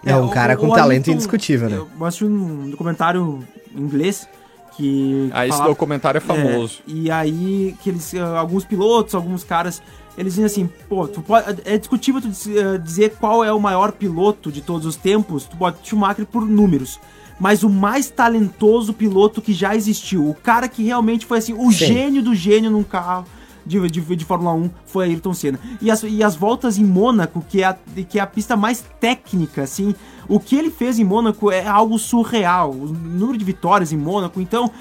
Speaker 2: É um
Speaker 3: o-
Speaker 2: cara com
Speaker 3: o
Speaker 2: talento indiscutível, né?
Speaker 3: Eu assisti um documentário em inglês que.
Speaker 4: Ah, esse
Speaker 3: falava-
Speaker 4: documentário é famoso.
Speaker 3: É, e aí, que eles, ah, alguns pilotos, alguns caras, eles dizem assim, pô, tu pode, é discutível tu ah, dizer qual é o maior piloto de todos os tempos, tu pode Schumacher por números. Mas o mais talentoso piloto que já existiu, o cara que realmente foi assim, o
Speaker 2: Sim.
Speaker 3: gênio do gênio num carro de, de, de Fórmula 1 foi Ayrton Senna. E as, e as voltas em Mônaco, que é, a, que é a pista mais técnica, assim, o que ele fez em Mônaco é algo surreal. O número de vitórias em Mônaco, então,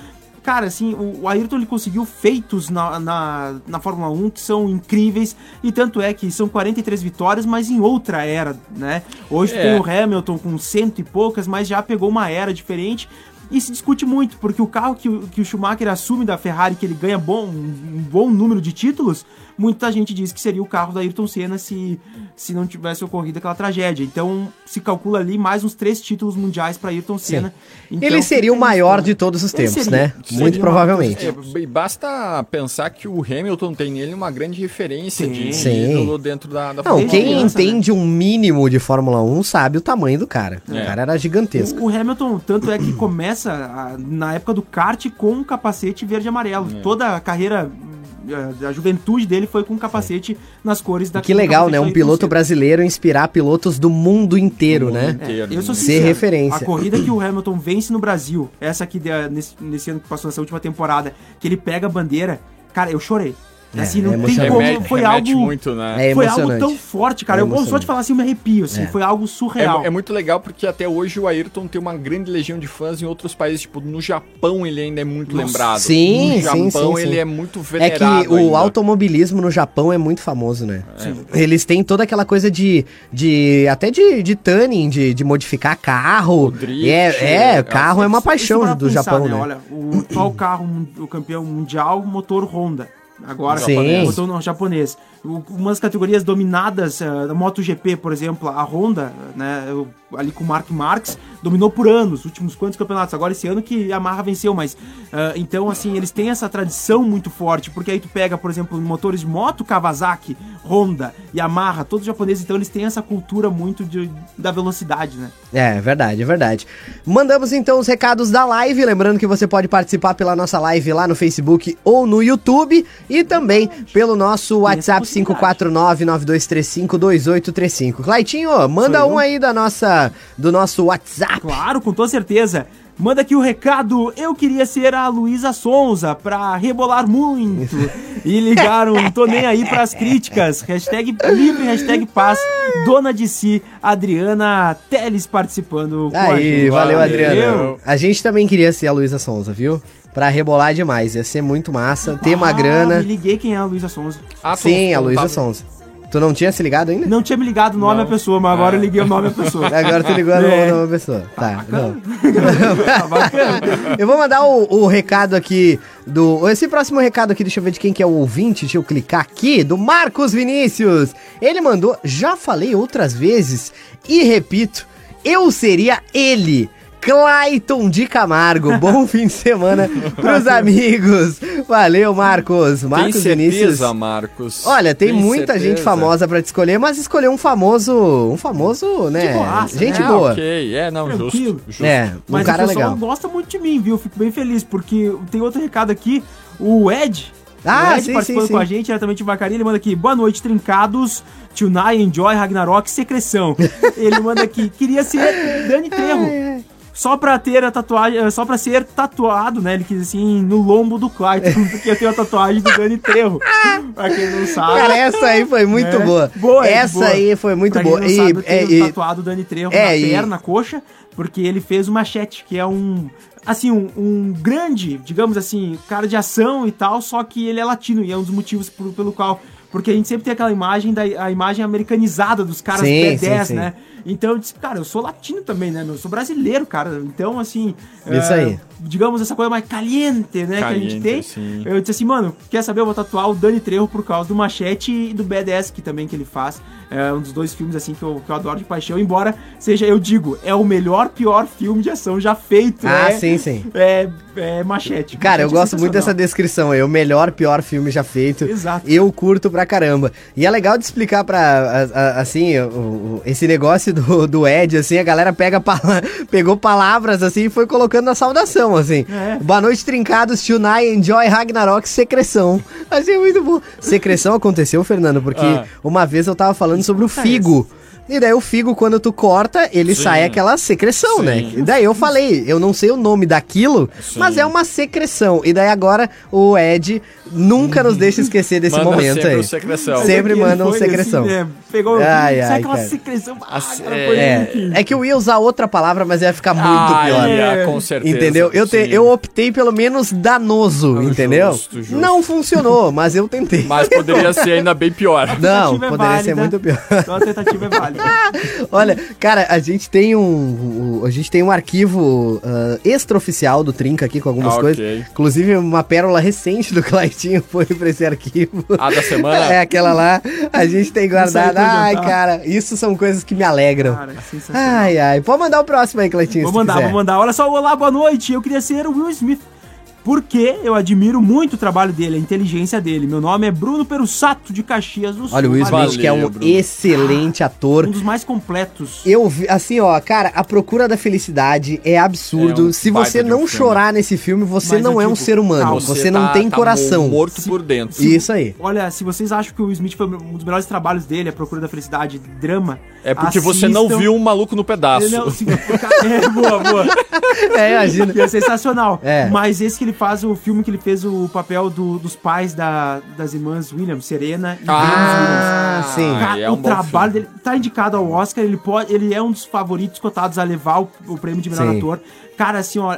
Speaker 3: cara, assim, o, Ayrton ele conseguiu feitos na, na, na Fórmula 1 que são incríveis, e tanto é que são 43 vitórias, mas em outra era, né? Hoje
Speaker 4: É.
Speaker 3: tem o Hamilton com cento e poucas, mas já pegou uma era diferente. E se discute muito, porque o carro que, o- que o Schumacher assume da Ferrari, que ele ganha bom, um bom número de títulos, muita gente diz que seria o carro da Ayrton Senna se, se não tivesse ocorrido aquela tragédia. Então se calcula ali mais uns três títulos mundiais para Ayrton Senna. Então,
Speaker 2: Ele seria o
Speaker 3: fica
Speaker 2: maior de todos os tempos,
Speaker 3: seria-
Speaker 2: né?
Speaker 3: seria
Speaker 2: Muito
Speaker 3: o
Speaker 2: provavelmente.
Speaker 4: É, e basta pensar que o Hamilton tem nele uma grande referência
Speaker 3: Sim.
Speaker 4: de
Speaker 2: Sim.
Speaker 4: ídolo dentro da, da
Speaker 2: Não,
Speaker 4: Fórmula
Speaker 2: quem
Speaker 4: 1.
Speaker 3: criança,
Speaker 2: entende um mínimo de Fórmula 1 sabe o tamanho do cara. O
Speaker 4: É.
Speaker 2: cara era gigantesco.
Speaker 3: O, o Hamilton, tanto é que começa a- na época do kart com um capacete verde e amarelo.
Speaker 2: É.
Speaker 3: Toda a carreira, a, juventude dele foi com um capacete nas cores da
Speaker 2: Que legal, né? Um piloto brasileiro inspirar pilotos do mundo inteiro,
Speaker 4: Do mundo
Speaker 2: né?
Speaker 4: inteiro.
Speaker 3: É, eu sou
Speaker 2: Ser referência.
Speaker 3: A corrida que o Hamilton vence no Brasil, essa aqui de- nesse, nesse ano que passou nessa última temporada, que ele pega a bandeira, cara, eu chorei.
Speaker 2: É,
Speaker 3: assim, não
Speaker 2: é
Speaker 3: tem como.
Speaker 4: Remete,
Speaker 3: Foi
Speaker 4: remete
Speaker 3: algo.
Speaker 4: muito, né?
Speaker 2: É
Speaker 3: foi algo tão forte, cara.
Speaker 2: É
Speaker 3: eu só
Speaker 2: emocionante.
Speaker 3: de falar assim, eu me arrepio, assim.
Speaker 2: É.
Speaker 3: Foi algo
Speaker 4: É,
Speaker 3: surreal.
Speaker 4: é muito legal porque até hoje o Ayrton tem uma grande legião de fãs em outros países, tipo no Japão ele ainda é muito
Speaker 3: Nossa.
Speaker 4: lembrado.
Speaker 2: Sim,
Speaker 4: no
Speaker 2: sim,
Speaker 4: Japão
Speaker 2: sim,
Speaker 4: ele
Speaker 2: sim.
Speaker 4: é muito
Speaker 2: É
Speaker 4: venerado.
Speaker 2: que o
Speaker 4: ainda.
Speaker 2: automobilismo no Japão é muito famoso, né?
Speaker 3: Sim.
Speaker 2: Eles têm toda aquela coisa de. de até de, de tuning, de, de modificar carro.
Speaker 4: O drift,
Speaker 2: é, é, carro é uma paixão do
Speaker 3: pensar,
Speaker 2: Japão, né?
Speaker 3: Olha, o atual carro, o campeão mundial, motor Honda. Agora,
Speaker 2: Sim.
Speaker 3: motor no japonês. O- Uma das categorias dominadas ah, da MotoGP, por exemplo, a Honda, né, ali com o Mark Marques, dominou por anos, últimos quantos campeonatos. Agora esse ano que a Yamaha venceu, mas ah, então assim, eles têm essa tradição muito forte, porque aí tu pega, por exemplo, motores de moto, Kawasaki, Honda, Yamaha, todos japoneses, então eles têm essa cultura muito de, da velocidade, né?
Speaker 2: É, é verdade, é verdade. Mandamos então os recados da live, lembrando que você pode participar pela nossa live lá no Facebook ou no YouTube e também pelo nosso WhatsApp 549-9235-2835. Claitinho, manda um aí da nossa, do nosso WhatsApp.
Speaker 3: Claro, com toda certeza. Manda aqui o recado. Eu queria ser a Luísa Sonza pra rebolar muito e ligar um tô nem aí pras críticas. Hashtag livre, hashtag paz. Dona de si, Adriana Teles participando com a
Speaker 2: Aí,
Speaker 3: gente.
Speaker 2: valeu, Adriano.
Speaker 3: Valeu.
Speaker 2: A gente também queria ser a Luísa Sonza, viu? Pra rebolar demais, ia ser muito massa, ter uma
Speaker 3: Ah,
Speaker 2: grana.
Speaker 3: Me liguei quem é a Luísa Sonza.
Speaker 4: Ah,
Speaker 2: Sim, a Luísa Sonza. Tu não tinha se ligado ainda?
Speaker 3: Não tinha me ligado o nome à pessoa, mas agora eu liguei o nome à pessoa.
Speaker 2: Agora tu ligou
Speaker 3: É.
Speaker 2: a nova pessoa. Tá, não.
Speaker 3: Tá bacana.
Speaker 2: Eu vou mandar o, o recado aqui do. Esse próximo recado aqui, deixa eu ver de quem que é o ouvinte. Deixa eu clicar aqui. Do Marcos Vinícius. Ele mandou. Já falei outras vezes e repito: eu seria ele. Clayton de Camargo. Bom fim de semana pros amigos. Valeu, Marcos. Marcos
Speaker 4: tem certeza,
Speaker 2: Vinícius.
Speaker 4: Marcos?
Speaker 2: Olha, tem, muita
Speaker 4: certeza?
Speaker 2: gente famosa pra te escolher, mas escolheu um famoso, um famoso, né?
Speaker 3: boaça,
Speaker 2: gente
Speaker 4: É,
Speaker 2: boa.
Speaker 4: ok, é, não, justo,
Speaker 3: Tranquilo.
Speaker 4: justo.
Speaker 2: É, um
Speaker 3: Mas
Speaker 2: cara
Speaker 3: o pessoal
Speaker 2: legal.
Speaker 3: gosta muito de mim, viu? Eu Fico bem feliz, porque tem outro recado aqui. O Ed.
Speaker 2: Ah,
Speaker 3: o Ed
Speaker 2: sim,
Speaker 3: participando
Speaker 2: sim,
Speaker 3: com
Speaker 2: sim.
Speaker 3: a gente, diretamente de Vacaria, ele manda aqui, boa noite, trincados, Tunai, Enjoy, Ragnarok, Secreção. ele manda aqui, queria ser Dani Trejo. Só pra ter a tatuagem, eh, só pra ser tatuado, né? Ele quis assim, no lombo do Clayton, porque eu tenho a tatuagem do Dani Trejo. pra quem não sabe.
Speaker 2: Cara, essa aí foi muito
Speaker 3: É.
Speaker 2: boa.
Speaker 3: Boa,
Speaker 2: essa
Speaker 3: boa.
Speaker 2: aí foi muito
Speaker 3: pra
Speaker 2: boa.
Speaker 3: Quem não sabe, eu
Speaker 2: é,
Speaker 3: tenho
Speaker 2: e-
Speaker 3: tatuado o Dani Trejo
Speaker 2: é,
Speaker 3: na
Speaker 2: e-
Speaker 3: perna, na coxa, porque ele fez o Machete, que é um, assim, um, um grande, digamos assim, cara de ação e tal, só que ele é latino e é um dos motivos por- pelo qual... Porque a gente sempre tem aquela imagem, da, a imagem americanizada dos caras
Speaker 2: Sim,
Speaker 3: B10,
Speaker 2: sim, sim.
Speaker 3: né? Então eu disse, cara, eu sou latino também, né? meu? Eu sou brasileiro, cara. Então, assim...
Speaker 2: Isso
Speaker 3: é,
Speaker 2: aí.
Speaker 3: Digamos, essa coisa mais caliente, né? que a gente
Speaker 4: Caliente,
Speaker 3: tem.
Speaker 4: sim.
Speaker 3: Eu disse assim, mano, quer saber? Eu vou tatuar o Dani Trejo por causa do Machete e do BDS que também que ele faz. É um dos dois filmes, assim, que eu, que eu adoro de paixão. Embora seja, eu digo, é o melhor, pior filme de ação já feito.
Speaker 2: Ah,
Speaker 3: é,
Speaker 2: sim, sim.
Speaker 3: É, é Machete.
Speaker 2: Cara, eu
Speaker 3: Machete é
Speaker 2: gosto muito dessa descrição aí. O melhor, pior filme já feito.
Speaker 3: Exato.
Speaker 2: Eu curto pra caramba. E é legal de explicar pra, assim, esse negócio do, do Ed, assim, a galera pega pala- pegou palavras, assim, e foi colocando na saudação, assim.
Speaker 3: É.
Speaker 2: Boa noite, trincados, Tunai, Enjoy, Ragnarok, Secreção. Achei muito bom. Secreção aconteceu, Fernando, porque
Speaker 4: Ah.
Speaker 2: uma vez eu tava falando sobre o figo. E daí o figo, quando tu corta, ele
Speaker 4: Sim.
Speaker 2: sai aquela secreção,
Speaker 4: Sim.
Speaker 2: né? E daí eu falei, eu não sei o nome daquilo, mas é uma secreção. E daí agora o Ed nunca nos deixa esquecer desse
Speaker 4: Manda
Speaker 2: momento
Speaker 4: sempre
Speaker 2: aí.
Speaker 4: secreção.
Speaker 2: Sempre
Speaker 3: é ele
Speaker 2: manda um
Speaker 3: foi,
Speaker 2: secreção.
Speaker 3: Assim, né, pegou,
Speaker 2: Ai, ai,
Speaker 3: aquela
Speaker 2: cara.
Speaker 3: secreção? Ah,
Speaker 4: Assim,
Speaker 3: cara,
Speaker 4: é-
Speaker 3: foi
Speaker 2: É, é que eu ia usar outra palavra, mas ia ficar muito
Speaker 4: Ah,
Speaker 2: pior.
Speaker 4: é, com certeza.
Speaker 2: Entendeu? Eu, te-
Speaker 4: sim.
Speaker 2: eu optei pelo menos danoso,
Speaker 4: Ah,
Speaker 2: entendeu?
Speaker 4: justo, justo.
Speaker 2: Não funcionou, mas eu tentei.
Speaker 4: Mas poderia ser ainda bem pior.
Speaker 2: Não,
Speaker 3: é
Speaker 2: poderia ser muito pior.
Speaker 3: Então a tentativa é válida.
Speaker 2: Olha, cara, a gente tem um, um- a gente tem um arquivo ah, extraoficial do Trinca aqui com algumas
Speaker 4: Ah,
Speaker 2: coisas.
Speaker 4: ok.
Speaker 2: Inclusive uma pérola recente do Claitinho foi pra esse arquivo.
Speaker 4: A da semana?
Speaker 2: É aquela lá, a gente tem guardado. Ai, cara, isso são coisas que me alegram.
Speaker 3: Cara, sensacional.
Speaker 2: Ai, ai. Pode mandar o próximo aí, Cleitinho.
Speaker 3: Vou mandar,
Speaker 2: quiser.
Speaker 3: vou mandar. Olha só, olá, boa noite. Eu queria ser o Will Smith. Porque eu admiro muito o trabalho dele, a inteligência dele. Meu nome é Bruno Perussato de Caxias do Sul.
Speaker 2: Olha, o Will Smith, que é um
Speaker 4: Bruno.
Speaker 2: excelente ator.
Speaker 3: Um dos mais completos.
Speaker 2: Eu vi, assim, ó, cara, a procura da felicidade é absurdo.
Speaker 4: É um
Speaker 2: Se você não
Speaker 4: um filme.
Speaker 2: chorar nesse filme, você
Speaker 3: Mas
Speaker 2: não é um
Speaker 3: digo,
Speaker 2: ser humano.
Speaker 3: calma,
Speaker 2: você não
Speaker 4: tá-
Speaker 2: tem
Speaker 4: tá
Speaker 2: coração.
Speaker 4: morto por dentro.
Speaker 2: Isso aí.
Speaker 3: Olha, se vocês acham que o Will Smith foi um dos melhores trabalhos dele, A Procura da Felicidade, drama.
Speaker 4: É porque você não
Speaker 3: assistam.
Speaker 4: viu um maluco no pedaço.
Speaker 3: Ele não- se- é, boa, boa.
Speaker 2: É, imagina.
Speaker 3: É sensacional.
Speaker 2: É.
Speaker 3: Mas esse que ele faz, o filme que ele fez o papel do- dos pais da- das irmãs Williams, Serena e
Speaker 2: Ah,
Speaker 3: Venus
Speaker 2: sim.
Speaker 3: Williams. Cara,
Speaker 4: é
Speaker 3: o
Speaker 4: um bom
Speaker 3: trabalho
Speaker 4: filme.
Speaker 3: dele tá indicado ao Oscar, ele, pode, ele é um dos favoritos cotados a levar o, o prêmio de melhor
Speaker 2: Sim.
Speaker 3: ator. Cara, assim, ó,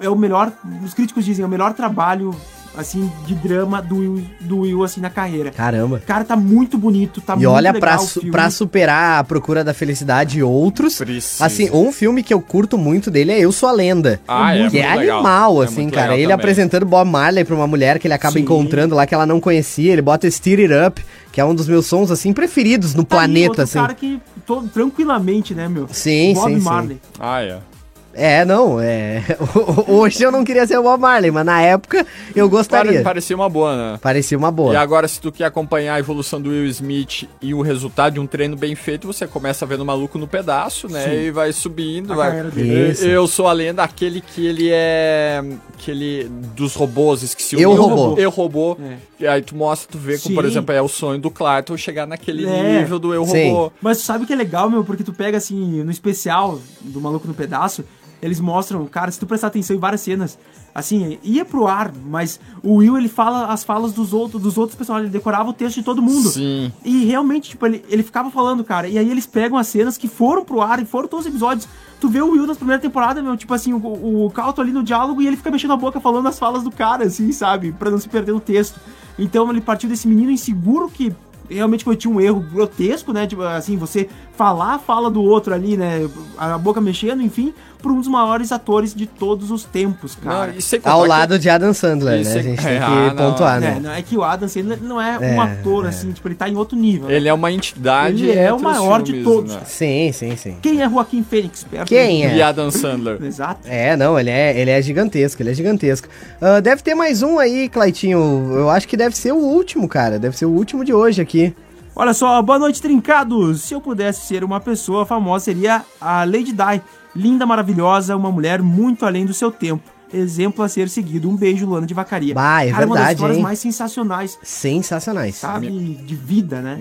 Speaker 3: é o melhor, os críticos dizem, é o melhor trabalho, assim, de drama do Will, do Will assim, na carreira.
Speaker 2: Caramba.
Speaker 3: Cara, tá muito bonito, tá
Speaker 2: E
Speaker 3: muito
Speaker 2: olha,
Speaker 3: legal
Speaker 2: pra,
Speaker 3: o
Speaker 2: su-
Speaker 3: filme.
Speaker 2: pra superar a procura da felicidade e outros.
Speaker 4: Precisa.
Speaker 2: Assim, um filme que eu curto muito dele é Eu Sou a Lenda.
Speaker 4: Ah, é
Speaker 2: que é
Speaker 4: muito legal.
Speaker 2: animal,
Speaker 4: É
Speaker 2: assim,
Speaker 4: muito
Speaker 2: cara.
Speaker 4: legal
Speaker 2: Ele
Speaker 4: também.
Speaker 2: apresentando Bob Marley pra uma mulher que ele acaba
Speaker 3: Sim.
Speaker 2: encontrando lá que ela não conhecia. Ele bota Steer It Up, que é um dos meus sons, assim, preferidos no
Speaker 3: Tá aí
Speaker 2: planeta,
Speaker 3: outro
Speaker 2: assim.
Speaker 3: cara que, tô, tranquilamente, né, meu?
Speaker 2: Sim,
Speaker 3: Bob
Speaker 2: sim, sim.
Speaker 3: Marley.
Speaker 4: Ah, é.
Speaker 2: É, não, é. Hoje eu não queria ser o Bob Marley, mas na época eu gostaria.
Speaker 4: Pare- Parecia uma boa, né?
Speaker 2: Parecia uma boa.
Speaker 4: E agora, se tu quer acompanhar a evolução do Will Smith e o resultado de um treino bem feito, você começa vendo o maluco no pedaço, né? E vai subindo,
Speaker 3: A
Speaker 4: vai.
Speaker 2: Isso.
Speaker 4: Eu sou a lenda, aquele que ele é. Aquele dos robôs, esqueci
Speaker 2: Eu,
Speaker 4: o nome.
Speaker 2: Robô.
Speaker 4: Eu robô.
Speaker 3: É.
Speaker 4: E aí tu mostra, tu vê como, por
Speaker 3: Sim.
Speaker 4: exemplo, é o sonho do Clayton chegar naquele
Speaker 3: É.
Speaker 4: nível do Eu
Speaker 2: Sim.
Speaker 4: robô.
Speaker 3: Mas tu sabe o que é legal, meu? Porque tu pega assim, no especial do Maluco no Pedaço, eles mostram, cara, se tu prestar atenção em várias cenas, assim, ia pro ar, mas o Will ele fala as falas dos outros, dos outros personagens, ele decorava o texto de todo mundo.
Speaker 4: Sim.
Speaker 3: E realmente, tipo, ele, ele ficava falando, cara, e aí eles pegam as cenas que foram pro ar e foram todos os episódios. Tu vê o Will nas primeiras temporadas, meu, tipo assim, o, o Calto ali no diálogo e ele fica mexendo a boca falando as falas do cara, assim, sabe? Pra não se perder no texto. Então ele partiu desse menino inseguro que realmente cometi um erro grotesco, né? Tipo, assim, você falar a fala do outro ali, né? A boca mexendo, enfim, por um dos maiores atores de todos os tempos, cara.
Speaker 4: Não, e
Speaker 2: Ao
Speaker 4: que-
Speaker 2: lado de Adam Sandler,
Speaker 4: Isso
Speaker 2: né? A
Speaker 4: é-
Speaker 2: gente tem
Speaker 4: é,
Speaker 2: que
Speaker 4: ah, não.
Speaker 2: pontuar,
Speaker 3: É,
Speaker 2: né?
Speaker 3: não, é que o Adam Sandler não é,
Speaker 2: É,
Speaker 3: um ator,
Speaker 2: é.
Speaker 3: assim, tipo, ele tá em outro nível. né?
Speaker 4: Ele é uma entidade.
Speaker 3: Ele é o maior de todos.
Speaker 4: né?
Speaker 2: Sim, sim, sim.
Speaker 3: Quem é Joaquim Fênix? Perto
Speaker 2: Quem é?
Speaker 4: E Adam Sandler.
Speaker 3: Exato.
Speaker 2: É, não, ele é, ele é gigantesco, ele é gigantesco. Ah, deve ter mais um aí, Claitinho. Eu acho que deve ser o último, cara. Deve ser o último de hoje aqui.
Speaker 3: Olha só, boa noite, trincados! Se eu pudesse ser uma pessoa famosa, seria a Lady Di. Linda, maravilhosa, uma mulher muito além do seu tempo. Exemplo a ser seguido. Um beijo, Luana de Vacaria.
Speaker 2: Bah, é
Speaker 3: Cara, uma das
Speaker 2: verdade,
Speaker 3: histórias
Speaker 2: hein?
Speaker 3: mais sensacionais,
Speaker 2: Sensacionais.
Speaker 3: sabe? De vida, né?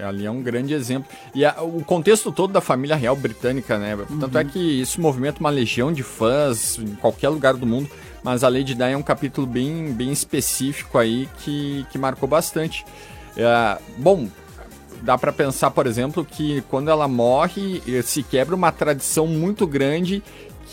Speaker 4: É, ali é um grande exemplo. E a- o contexto todo da família real britânica, né? Tanto é que isso movimenta uma legião de fãs em qualquer lugar do mundo. Mas a Lady Di é um capítulo bem, bem específico aí que, que marcou bastante. É, bom, dá pra pensar, por exemplo, que quando ela morre, se quebra uma tradição muito grande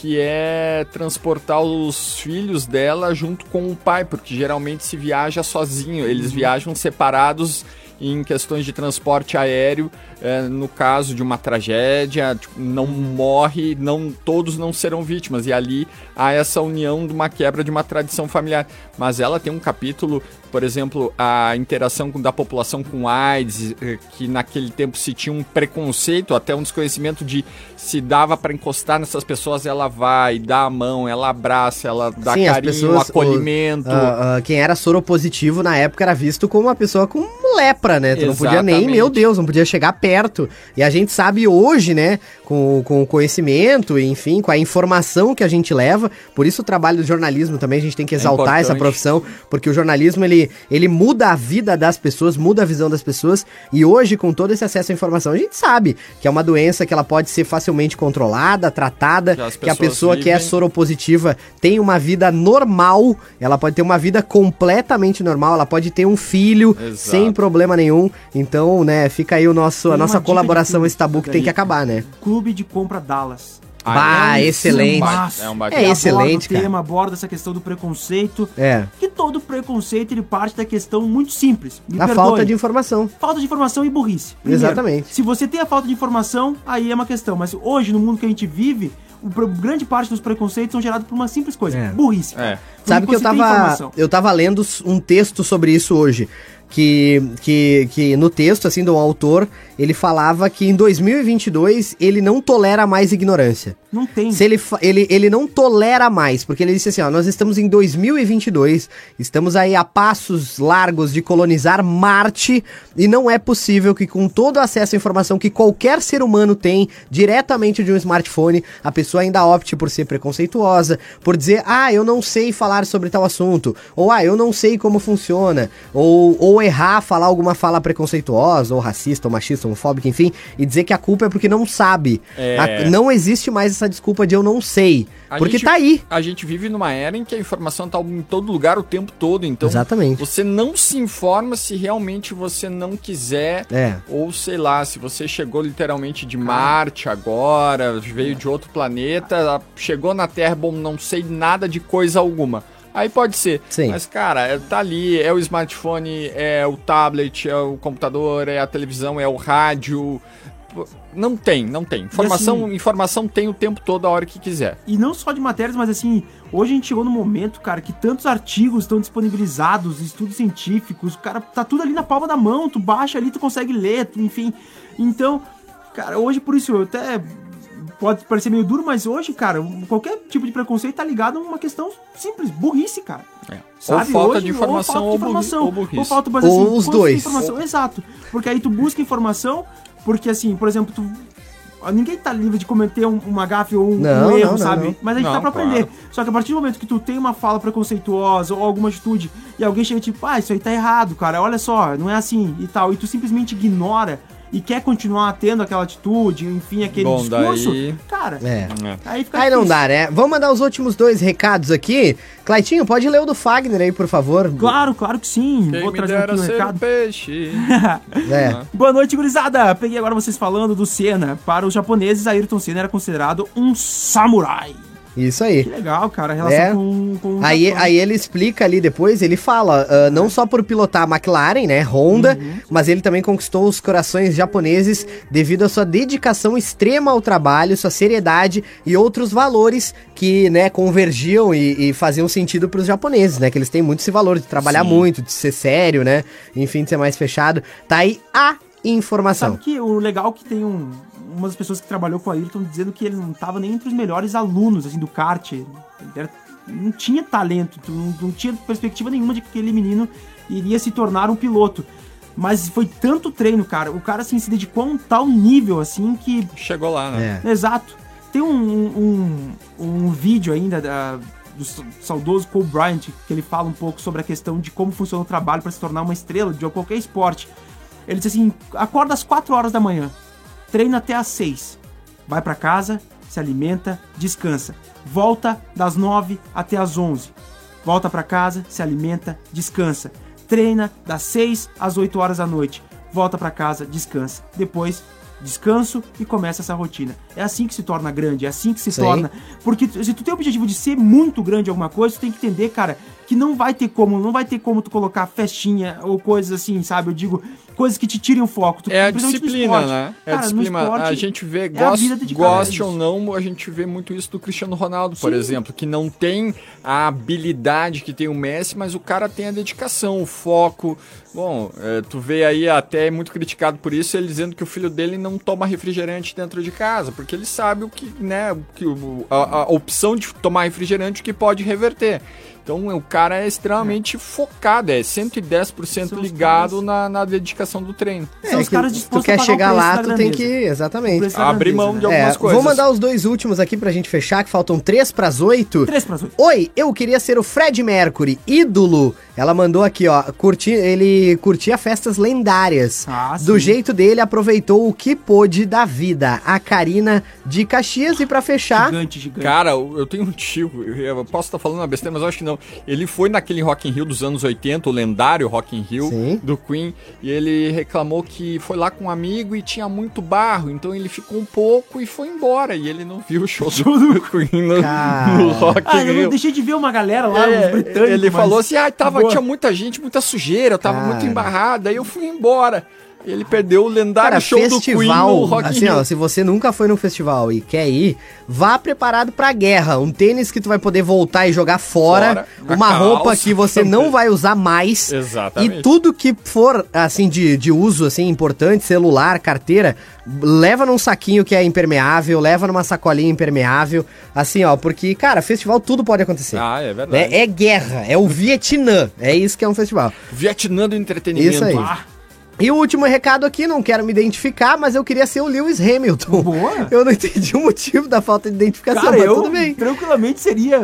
Speaker 4: que é transportar os filhos dela junto com o pai, porque geralmente se viaja sozinho, eles viajam separados em questões de transporte aéreo, eh, no caso de uma tragédia, tipo, não morre, não todos não serão vítimas, e ali há essa união de uma quebra de uma tradição familiar. Mas ela tem um capítulo, por exemplo, a interação com- da população com AIDS, eh, que naquele tempo se tinha um preconceito, até um desconhecimento de se dava para encostar nessas pessoas, ela vai, dá a mão, ela abraça, ela dá
Speaker 2: Sim,
Speaker 4: carinho,
Speaker 2: pessoas,
Speaker 4: acolhimento.
Speaker 2: Ah, ah, quem era soropositivo na época era visto como uma pessoa com lepra, né? Tu não podia nem,
Speaker 4: Exatamente.
Speaker 2: meu Deus, não podia chegar perto. E a gente sabe hoje, né, com, com o conhecimento, enfim, com a informação que a gente leva, por isso o trabalho do jornalismo também, a gente tem que exaltar essa
Speaker 4: importante.
Speaker 2: profissão, porque o jornalismo, ele, ele muda a vida das pessoas, muda a visão das pessoas, e hoje, com todo esse acesso à informação, a gente sabe que é uma doença que ela pode ser facilmente controlada, tratada,
Speaker 4: Que
Speaker 2: a pessoa que é
Speaker 4: vivem.
Speaker 2: soropositiva tem uma vida normal, ela pode ter uma vida completamente normal, ela pode ter um filho
Speaker 4: Exato.
Speaker 2: sem problema nenhum. Então, né, fica aí o nosso, a nossa colaboração,
Speaker 3: de
Speaker 2: esse tabu que tem que acabar, né?
Speaker 3: Clube de Compra Dallas.
Speaker 2: Bah,
Speaker 3: É um
Speaker 2: excelente.
Speaker 4: É um
Speaker 2: É excelente,
Speaker 3: aborda o
Speaker 2: cara.
Speaker 3: tema, aborda essa questão do preconceito.
Speaker 2: É.
Speaker 3: Que todo preconceito ele parte da questão muito simples. Me
Speaker 2: A
Speaker 3: perdoe.
Speaker 2: falta de informação.
Speaker 3: Falta de informação e burrice.
Speaker 2: Exatamente.
Speaker 3: Se você tem a falta de informação, aí é uma questão. Mas hoje, no mundo que a gente vive, grande parte dos preconceitos são gerados por uma simples coisa:
Speaker 2: É.
Speaker 3: burrice.
Speaker 4: É.
Speaker 2: Sabe que eu tava,
Speaker 3: informação.
Speaker 2: eu tava lendo um texto sobre isso hoje. Que, que, que no texto, assim, do autor, ele falava que em 2022 ele não tolera mais ignorância.
Speaker 3: Não tem.
Speaker 2: Se ele, ele, ele não tolera mais, porque ele disse assim, ó, nós estamos em 2022, estamos aí a passos largos de colonizar Marte, e não é possível que com todo o acesso à informação que qualquer ser humano tem, diretamente de um smartphone, a pessoa ainda opte por ser preconceituosa, por dizer, ah, eu não sei falar sobre tal assunto, ou ah, eu não sei como funciona, ou, ou errar, falar alguma fala preconceituosa, ou racista, ou machista, homofóbica, enfim, e dizer que a culpa é porque não sabe.
Speaker 4: É.
Speaker 2: A- não existe mais essa desculpa de eu não sei.
Speaker 4: A
Speaker 2: porque
Speaker 4: gente-
Speaker 2: tá aí.
Speaker 4: A gente vive numa era em que a informação tá em todo lugar o tempo todo, então
Speaker 2: Exatamente.
Speaker 4: você não se informa se realmente você não quiser,
Speaker 2: É.
Speaker 4: ou sei lá, se você chegou literalmente de Marte agora, veio de outro planeta, chegou na Terra, bom, não sei nada de coisa alguma. Aí pode ser.
Speaker 2: Sim.
Speaker 4: Mas, cara, é- tá ali, é o smartphone, é o tablet, é o computador, é a televisão, é o rádio. Não tem, não tem. Informação,
Speaker 3: assim-
Speaker 4: informação tem o tempo todo, a hora que quiser.
Speaker 3: E não só de matérias, mas assim, hoje a gente chegou no momento, cara, que tantos artigos estão disponibilizados, estudos científicos, cara, tá tudo ali na palma da mão, tu baixa ali, tu consegue ler, tu- enfim. Então, cara, hoje por isso eu até pode parecer meio duro, mas hoje, cara, qualquer tipo de preconceito tá ligado a uma questão simples, burrice, cara.
Speaker 4: É. Ou falta de informação ou, burri- ou burrice.
Speaker 3: Ou falta, mas,
Speaker 2: Ou
Speaker 3: assim,
Speaker 2: os
Speaker 3: quando
Speaker 2: dois.
Speaker 3: Informação, exato. Porque aí tu busca informação, porque assim, por exemplo, tu Ninguém tá livre de cometer um, uma gafe ou um,
Speaker 2: Não,
Speaker 3: um erro,
Speaker 2: não, não,
Speaker 3: sabe?
Speaker 2: não.
Speaker 3: Mas a gente
Speaker 4: Não,
Speaker 3: tá pra
Speaker 4: claro.
Speaker 3: aprender. Só que a partir do momento que tu tem uma fala preconceituosa ou alguma atitude e alguém chega tipo, ah, isso aí tá errado, cara, olha só, não é assim e tal, e tu simplesmente ignora e quer continuar tendo aquela atitude, enfim, aquele
Speaker 4: Bom,
Speaker 3: discurso,
Speaker 4: daí-
Speaker 3: cara,
Speaker 2: É.
Speaker 3: Aí fica
Speaker 2: Aí não
Speaker 3: difícil.
Speaker 2: dá, né? Vamos mandar os últimos dois recados aqui. Claitinho, pode ler o do Fagner aí, por favor.
Speaker 3: Claro, claro que sim.
Speaker 4: Quem
Speaker 3: Vou trazer aqui um
Speaker 4: ser
Speaker 3: recado.
Speaker 4: um peixe.
Speaker 2: É.
Speaker 3: Boa noite, gurizada! Peguei agora vocês falando do Senna. Para os japoneses, Ayrton Senna era considerado um samurai.
Speaker 2: Isso aí.
Speaker 3: Que legal, cara, a relação
Speaker 2: É.
Speaker 3: com, com
Speaker 2: Aí,
Speaker 3: Japão.
Speaker 2: aí ele explica ali depois, ele fala, ah, não só por pilotar a McLaren, né, Honda, mas ele também conquistou os corações japoneses devido à sua dedicação extrema ao trabalho, sua seriedade e outros valores que, né, convergiam e, e faziam sentido para os japoneses, né, que eles têm muito esse valor de trabalhar muito, de ser sério, né, enfim, de ser mais fechado. Tá aí a informação.
Speaker 3: Sabe que o legal é que tem um, uma das pessoas que trabalhou com a Ayrton dizendo que ele não tava nem entre os melhores alunos, assim, do kart. Ele era- não tinha talento, não, não tinha perspectiva nenhuma de que aquele menino iria se tornar um piloto. Mas foi tanto treino, cara. O cara, assim, se dedicou a um tal nível, assim, que
Speaker 4: Chegou lá, né?
Speaker 2: É.
Speaker 3: Exato. Tem um, um, um vídeo ainda da- do sa- saudoso Cole Bryant, que ele fala um pouco sobre a questão de como funciona o trabalho para se tornar uma estrela de qualquer esporte. Ele diz assim: acorda às 4 horas da manhã, treina até às 6, vai para casa, se alimenta, descansa. Volta das 9 até às 11. Volta para casa, se alimenta, descansa. Treina das 6 às 8 horas da noite. Volta para casa, descansa. Depois descanso e começa essa rotina. É assim que se torna grande, é assim que se
Speaker 2: Sim.
Speaker 3: torna. Porque se tu tem o objetivo de ser muito grande alguma coisa, tu tem que entender, cara, que não vai ter como, não vai ter como tu colocar festinha ou coisas assim, sabe? Eu digo, coisas que te tirem o foco. Tu-
Speaker 4: É a disciplina, né? É a
Speaker 3: Cara,
Speaker 4: disciplina.
Speaker 3: esporte,
Speaker 4: a gente vê,
Speaker 3: é a
Speaker 4: goste,
Speaker 3: vida dedicada a
Speaker 4: goste
Speaker 3: isso.
Speaker 4: ou não, a gente vê muito isso do Cristiano Ronaldo, por
Speaker 3: Sim.
Speaker 4: exemplo, que não tem a habilidade que tem o Messi, mas o cara tem a dedicação, o foco. Bom, é, tu vê aí até é muito criticado por isso, ele dizendo que o filho dele não toma refrigerante dentro de casa, porque ele sabe o que, né, que a, a opção de tomar refrigerante que pode reverter. Então o cara é extremamente focado, é 110%
Speaker 3: São os
Speaker 4: ligado na, na dedicação do treino.
Speaker 3: São os
Speaker 2: que
Speaker 3: caras
Speaker 2: tu
Speaker 3: dispostos
Speaker 2: quer
Speaker 3: a pagar o
Speaker 2: chegar
Speaker 3: preço
Speaker 2: lá, tu tem que. Exatamente.
Speaker 4: Abrir
Speaker 3: grandeza,
Speaker 4: mão de
Speaker 3: né?
Speaker 4: algumas
Speaker 2: É,
Speaker 4: coisas.
Speaker 2: vou mandar os dois últimos aqui pra gente fechar, que faltam três pras oito.
Speaker 3: 3 para 8.
Speaker 2: Oi, eu queria ser o Fred Mercury, ídolo. Ela mandou aqui, ó, curtir, ele curtia festas lendárias.
Speaker 3: Ah,
Speaker 2: Do jeito dele, aproveitou o que pôde da vida. A Karina de Caxias e pra fechar,
Speaker 3: Gigante, gigante.
Speaker 4: Cara, eu tenho um tio, eu posso estar falando uma besteira, mas eu acho que não. Ele foi naquele Rock in Rio dos anos 80, o lendário Rock in Rio
Speaker 2: Sim.
Speaker 4: do Queen, e ele reclamou que foi lá com um amigo e tinha muito barro, então ele ficou um pouco e foi embora, e ele não viu o show do Queen no, no Rock
Speaker 3: Ah,
Speaker 4: in
Speaker 3: eu
Speaker 4: Rio.
Speaker 3: deixei de ver uma galera lá,
Speaker 4: É,
Speaker 3: uns britânicos.
Speaker 4: ele
Speaker 3: mas-
Speaker 4: falou assim, ah, tava,
Speaker 3: Boa.
Speaker 4: tinha muita gente, muita sujeira, eu tava
Speaker 2: Cara.
Speaker 4: muito embarrado, aí eu fui embora. Ele perdeu o lendário
Speaker 2: cara,
Speaker 4: show do Queen no
Speaker 2: festival,
Speaker 4: Rock
Speaker 2: assim, ó, se você nunca foi num festival e quer ir, vá preparado pra guerra. Um tênis que tu vai poder voltar e jogar fora,
Speaker 4: Fora,
Speaker 2: uma
Speaker 4: a
Speaker 2: roupa
Speaker 4: calça
Speaker 2: que você não vai usar mais.
Speaker 4: Exatamente.
Speaker 2: E tudo que for, assim, de, de uso, assim, importante, celular, carteira, leva num saquinho que é impermeável, leva numa sacolinha impermeável, assim, ó, porque, cara, festival tudo pode acontecer.
Speaker 4: Ah, é verdade.
Speaker 2: Né? É guerra, é o Vietnã, é isso que é um festival.
Speaker 4: Vietnã do entretenimento.
Speaker 2: Isso aí.
Speaker 3: Ah,
Speaker 2: E o último recado aqui, não quero me identificar, mas eu queria ser o Lewis Hamilton.
Speaker 3: Boa.
Speaker 2: Eu não entendi o motivo da falta de identificação,
Speaker 3: cara,
Speaker 2: mas
Speaker 3: eu
Speaker 2: tudo bem.
Speaker 3: tranquilamente seria.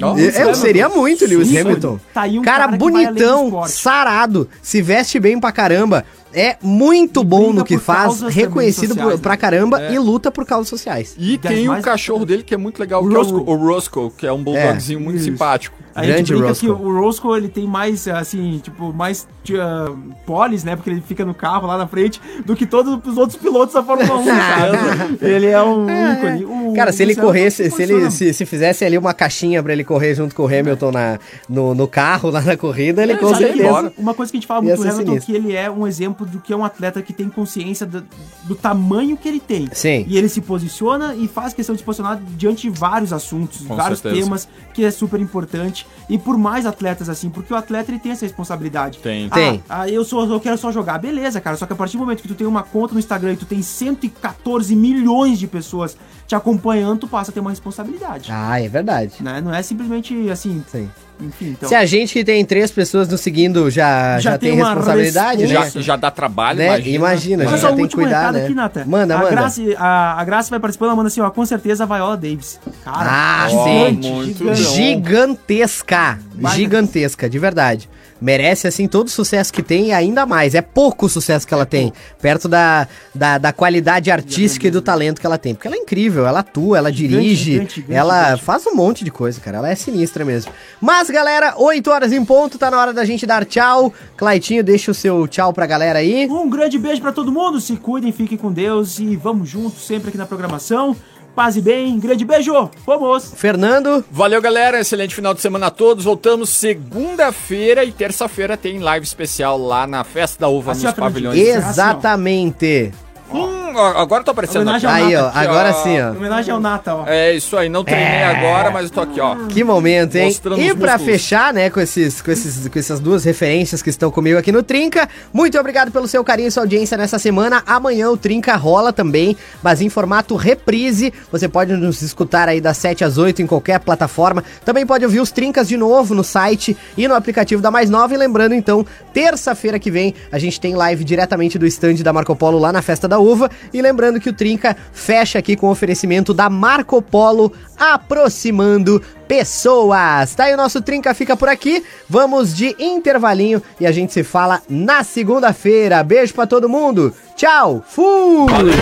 Speaker 4: Ó,
Speaker 2: Eu, eu seria muito o Lewis
Speaker 3: Sim,
Speaker 2: Hamilton.
Speaker 3: Tá aí um
Speaker 2: cara,
Speaker 3: cara
Speaker 2: bonitão, sarado, se veste bem pra caramba. É muito
Speaker 3: E
Speaker 2: bom no que faz, reconhecido por- pra
Speaker 3: sociais,
Speaker 2: caramba
Speaker 4: É.
Speaker 2: e luta por causas sociais.
Speaker 4: E
Speaker 3: Das
Speaker 4: tem
Speaker 3: mais-
Speaker 4: o cachorro dele que é muito legal,
Speaker 3: O
Speaker 4: que é
Speaker 3: Roscoe.
Speaker 4: o, o Roscoe, que é um bulldogzinho muito
Speaker 3: Isso.
Speaker 4: simpático.
Speaker 3: A gente
Speaker 2: Grande
Speaker 3: brinca
Speaker 2: Roscoe.
Speaker 3: que o Roscoe ele tem mais, assim, tipo, mais uh, polis, né? Porque ele fica no carro lá na frente do que todos os outros pilotos da Fórmula 1, sabe? Ele é um ícone. O-
Speaker 2: Cara, se ele corresse, se ele se, se fizesse ali uma caixinha pra ele correr junto com o Hamilton na, no, no carro, lá na corrida, ele
Speaker 3: É,
Speaker 2: com certeza.
Speaker 4: embora.
Speaker 3: Uma coisa que a gente fala muito do Hamilton
Speaker 2: sinistro.
Speaker 3: que ele é um exemplo do que é um atleta que tem consciência do, do tamanho que ele tem.
Speaker 2: Sim.
Speaker 3: E ele se posiciona e faz questão de se posicionar diante de vários assuntos,
Speaker 4: Com
Speaker 3: vários
Speaker 4: certeza.
Speaker 3: temas, que é super importante. E por mais atletas assim, porque o atleta ele tem essa responsabilidade.
Speaker 4: Tem.
Speaker 3: Ah,
Speaker 2: Tem.
Speaker 3: Ah, eu, sou, eu quero só jogar. Beleza, cara. Só que a partir do momento que tu tem uma conta no Instagram e tu tem 114 milhões de pessoas te acompanhando, tu passa a ter uma responsabilidade.
Speaker 2: Ah, é verdade.
Speaker 3: Né? Não é simplesmente assim,
Speaker 2: Sim.
Speaker 3: Enfim. Então,
Speaker 2: Se a gente que tem três pessoas nos seguindo já, já,
Speaker 3: Já
Speaker 2: tem,
Speaker 3: tem
Speaker 2: responsabilidade,
Speaker 3: responsa.
Speaker 2: né?
Speaker 4: Já, já dá trabalho,
Speaker 2: Né?
Speaker 4: imagina.
Speaker 2: Imagina, já
Speaker 3: só o
Speaker 2: tem que cuidar, né?
Speaker 3: aqui, Nata.
Speaker 2: Manda,
Speaker 3: a
Speaker 2: manda.
Speaker 3: Grace, a, a Grace vai participando, ela manda assim, ó, com certeza a Viola Davis. Cara,
Speaker 2: Ah,
Speaker 3: gigante,
Speaker 2: sim.
Speaker 4: muito
Speaker 3: gigante.
Speaker 2: Gigantesca. Gigantesca, de verdade. Merece, assim, todo o sucesso que tem e ainda mais. É pouco o sucesso que ela tem, perto da, da, da qualidade artística e do talento que ela tem. Porque ela é incrível, ela atua, ela dirige,
Speaker 3: gigante, gigante,
Speaker 2: ela
Speaker 3: gigante.
Speaker 2: faz um monte de coisa, cara. Ela é sinistra mesmo. Mas, galera, 8 horas em ponto, tá na hora da gente dar tchau. Claitinho, deixa o seu tchau pra galera aí.
Speaker 3: Um grande beijo pra todo mundo, se cuidem, fiquem com Deus e vamos juntos sempre aqui na programação. Paz e bem, grande beijo, vamos!
Speaker 2: Fernando,
Speaker 4: Valeu, galera. Excelente final de semana a todos. Voltamos segunda-feira e terça-feira tem live especial lá na Festa da Uva
Speaker 3: Assim,
Speaker 4: nos pavilhões.
Speaker 2: exatamente.
Speaker 4: Hum, agora eu tô aparecendo
Speaker 3: Homenagem
Speaker 4: aqui.
Speaker 3: ao
Speaker 2: Aí, ó,
Speaker 3: Nata.
Speaker 2: agora sim, ó.
Speaker 3: Em homenagem ao Nata, ó.
Speaker 4: É isso aí, não treinei agora, mas eu tô aqui, ó.
Speaker 2: Que momento, hein?
Speaker 4: Mostrando
Speaker 2: E pra
Speaker 4: músculos.
Speaker 2: fechar, né, com, esses, com, esses, com essas duas referências que estão comigo aqui no Trinca, muito obrigado pelo seu carinho e sua audiência nessa semana. Amanhã o Trinca rola também, mas em formato reprise. Você pode nos escutar aí das 7 às 8 em qualquer plataforma. Também pode ouvir os Trincas de novo no site e no aplicativo da Mais Nova. E lembrando, então, terça-feira que vem a gente tem live diretamente do stand da Marco Polo lá na Festa da Uva. E lembrando que o Trinca fecha aqui com o oferecimento da Marco Polo aproximando pessoas. Tá aí o nosso Trinca fica por aqui. Vamos de intervalinho e a gente se fala na segunda-feira. Beijo pra todo mundo. Tchau. Fui.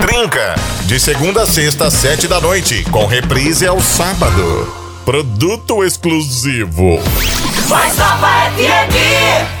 Speaker 5: Trinca. De segunda a sexta, às sete da noite. Com reprise ao sábado. Produto exclusivo.
Speaker 6: Mais nova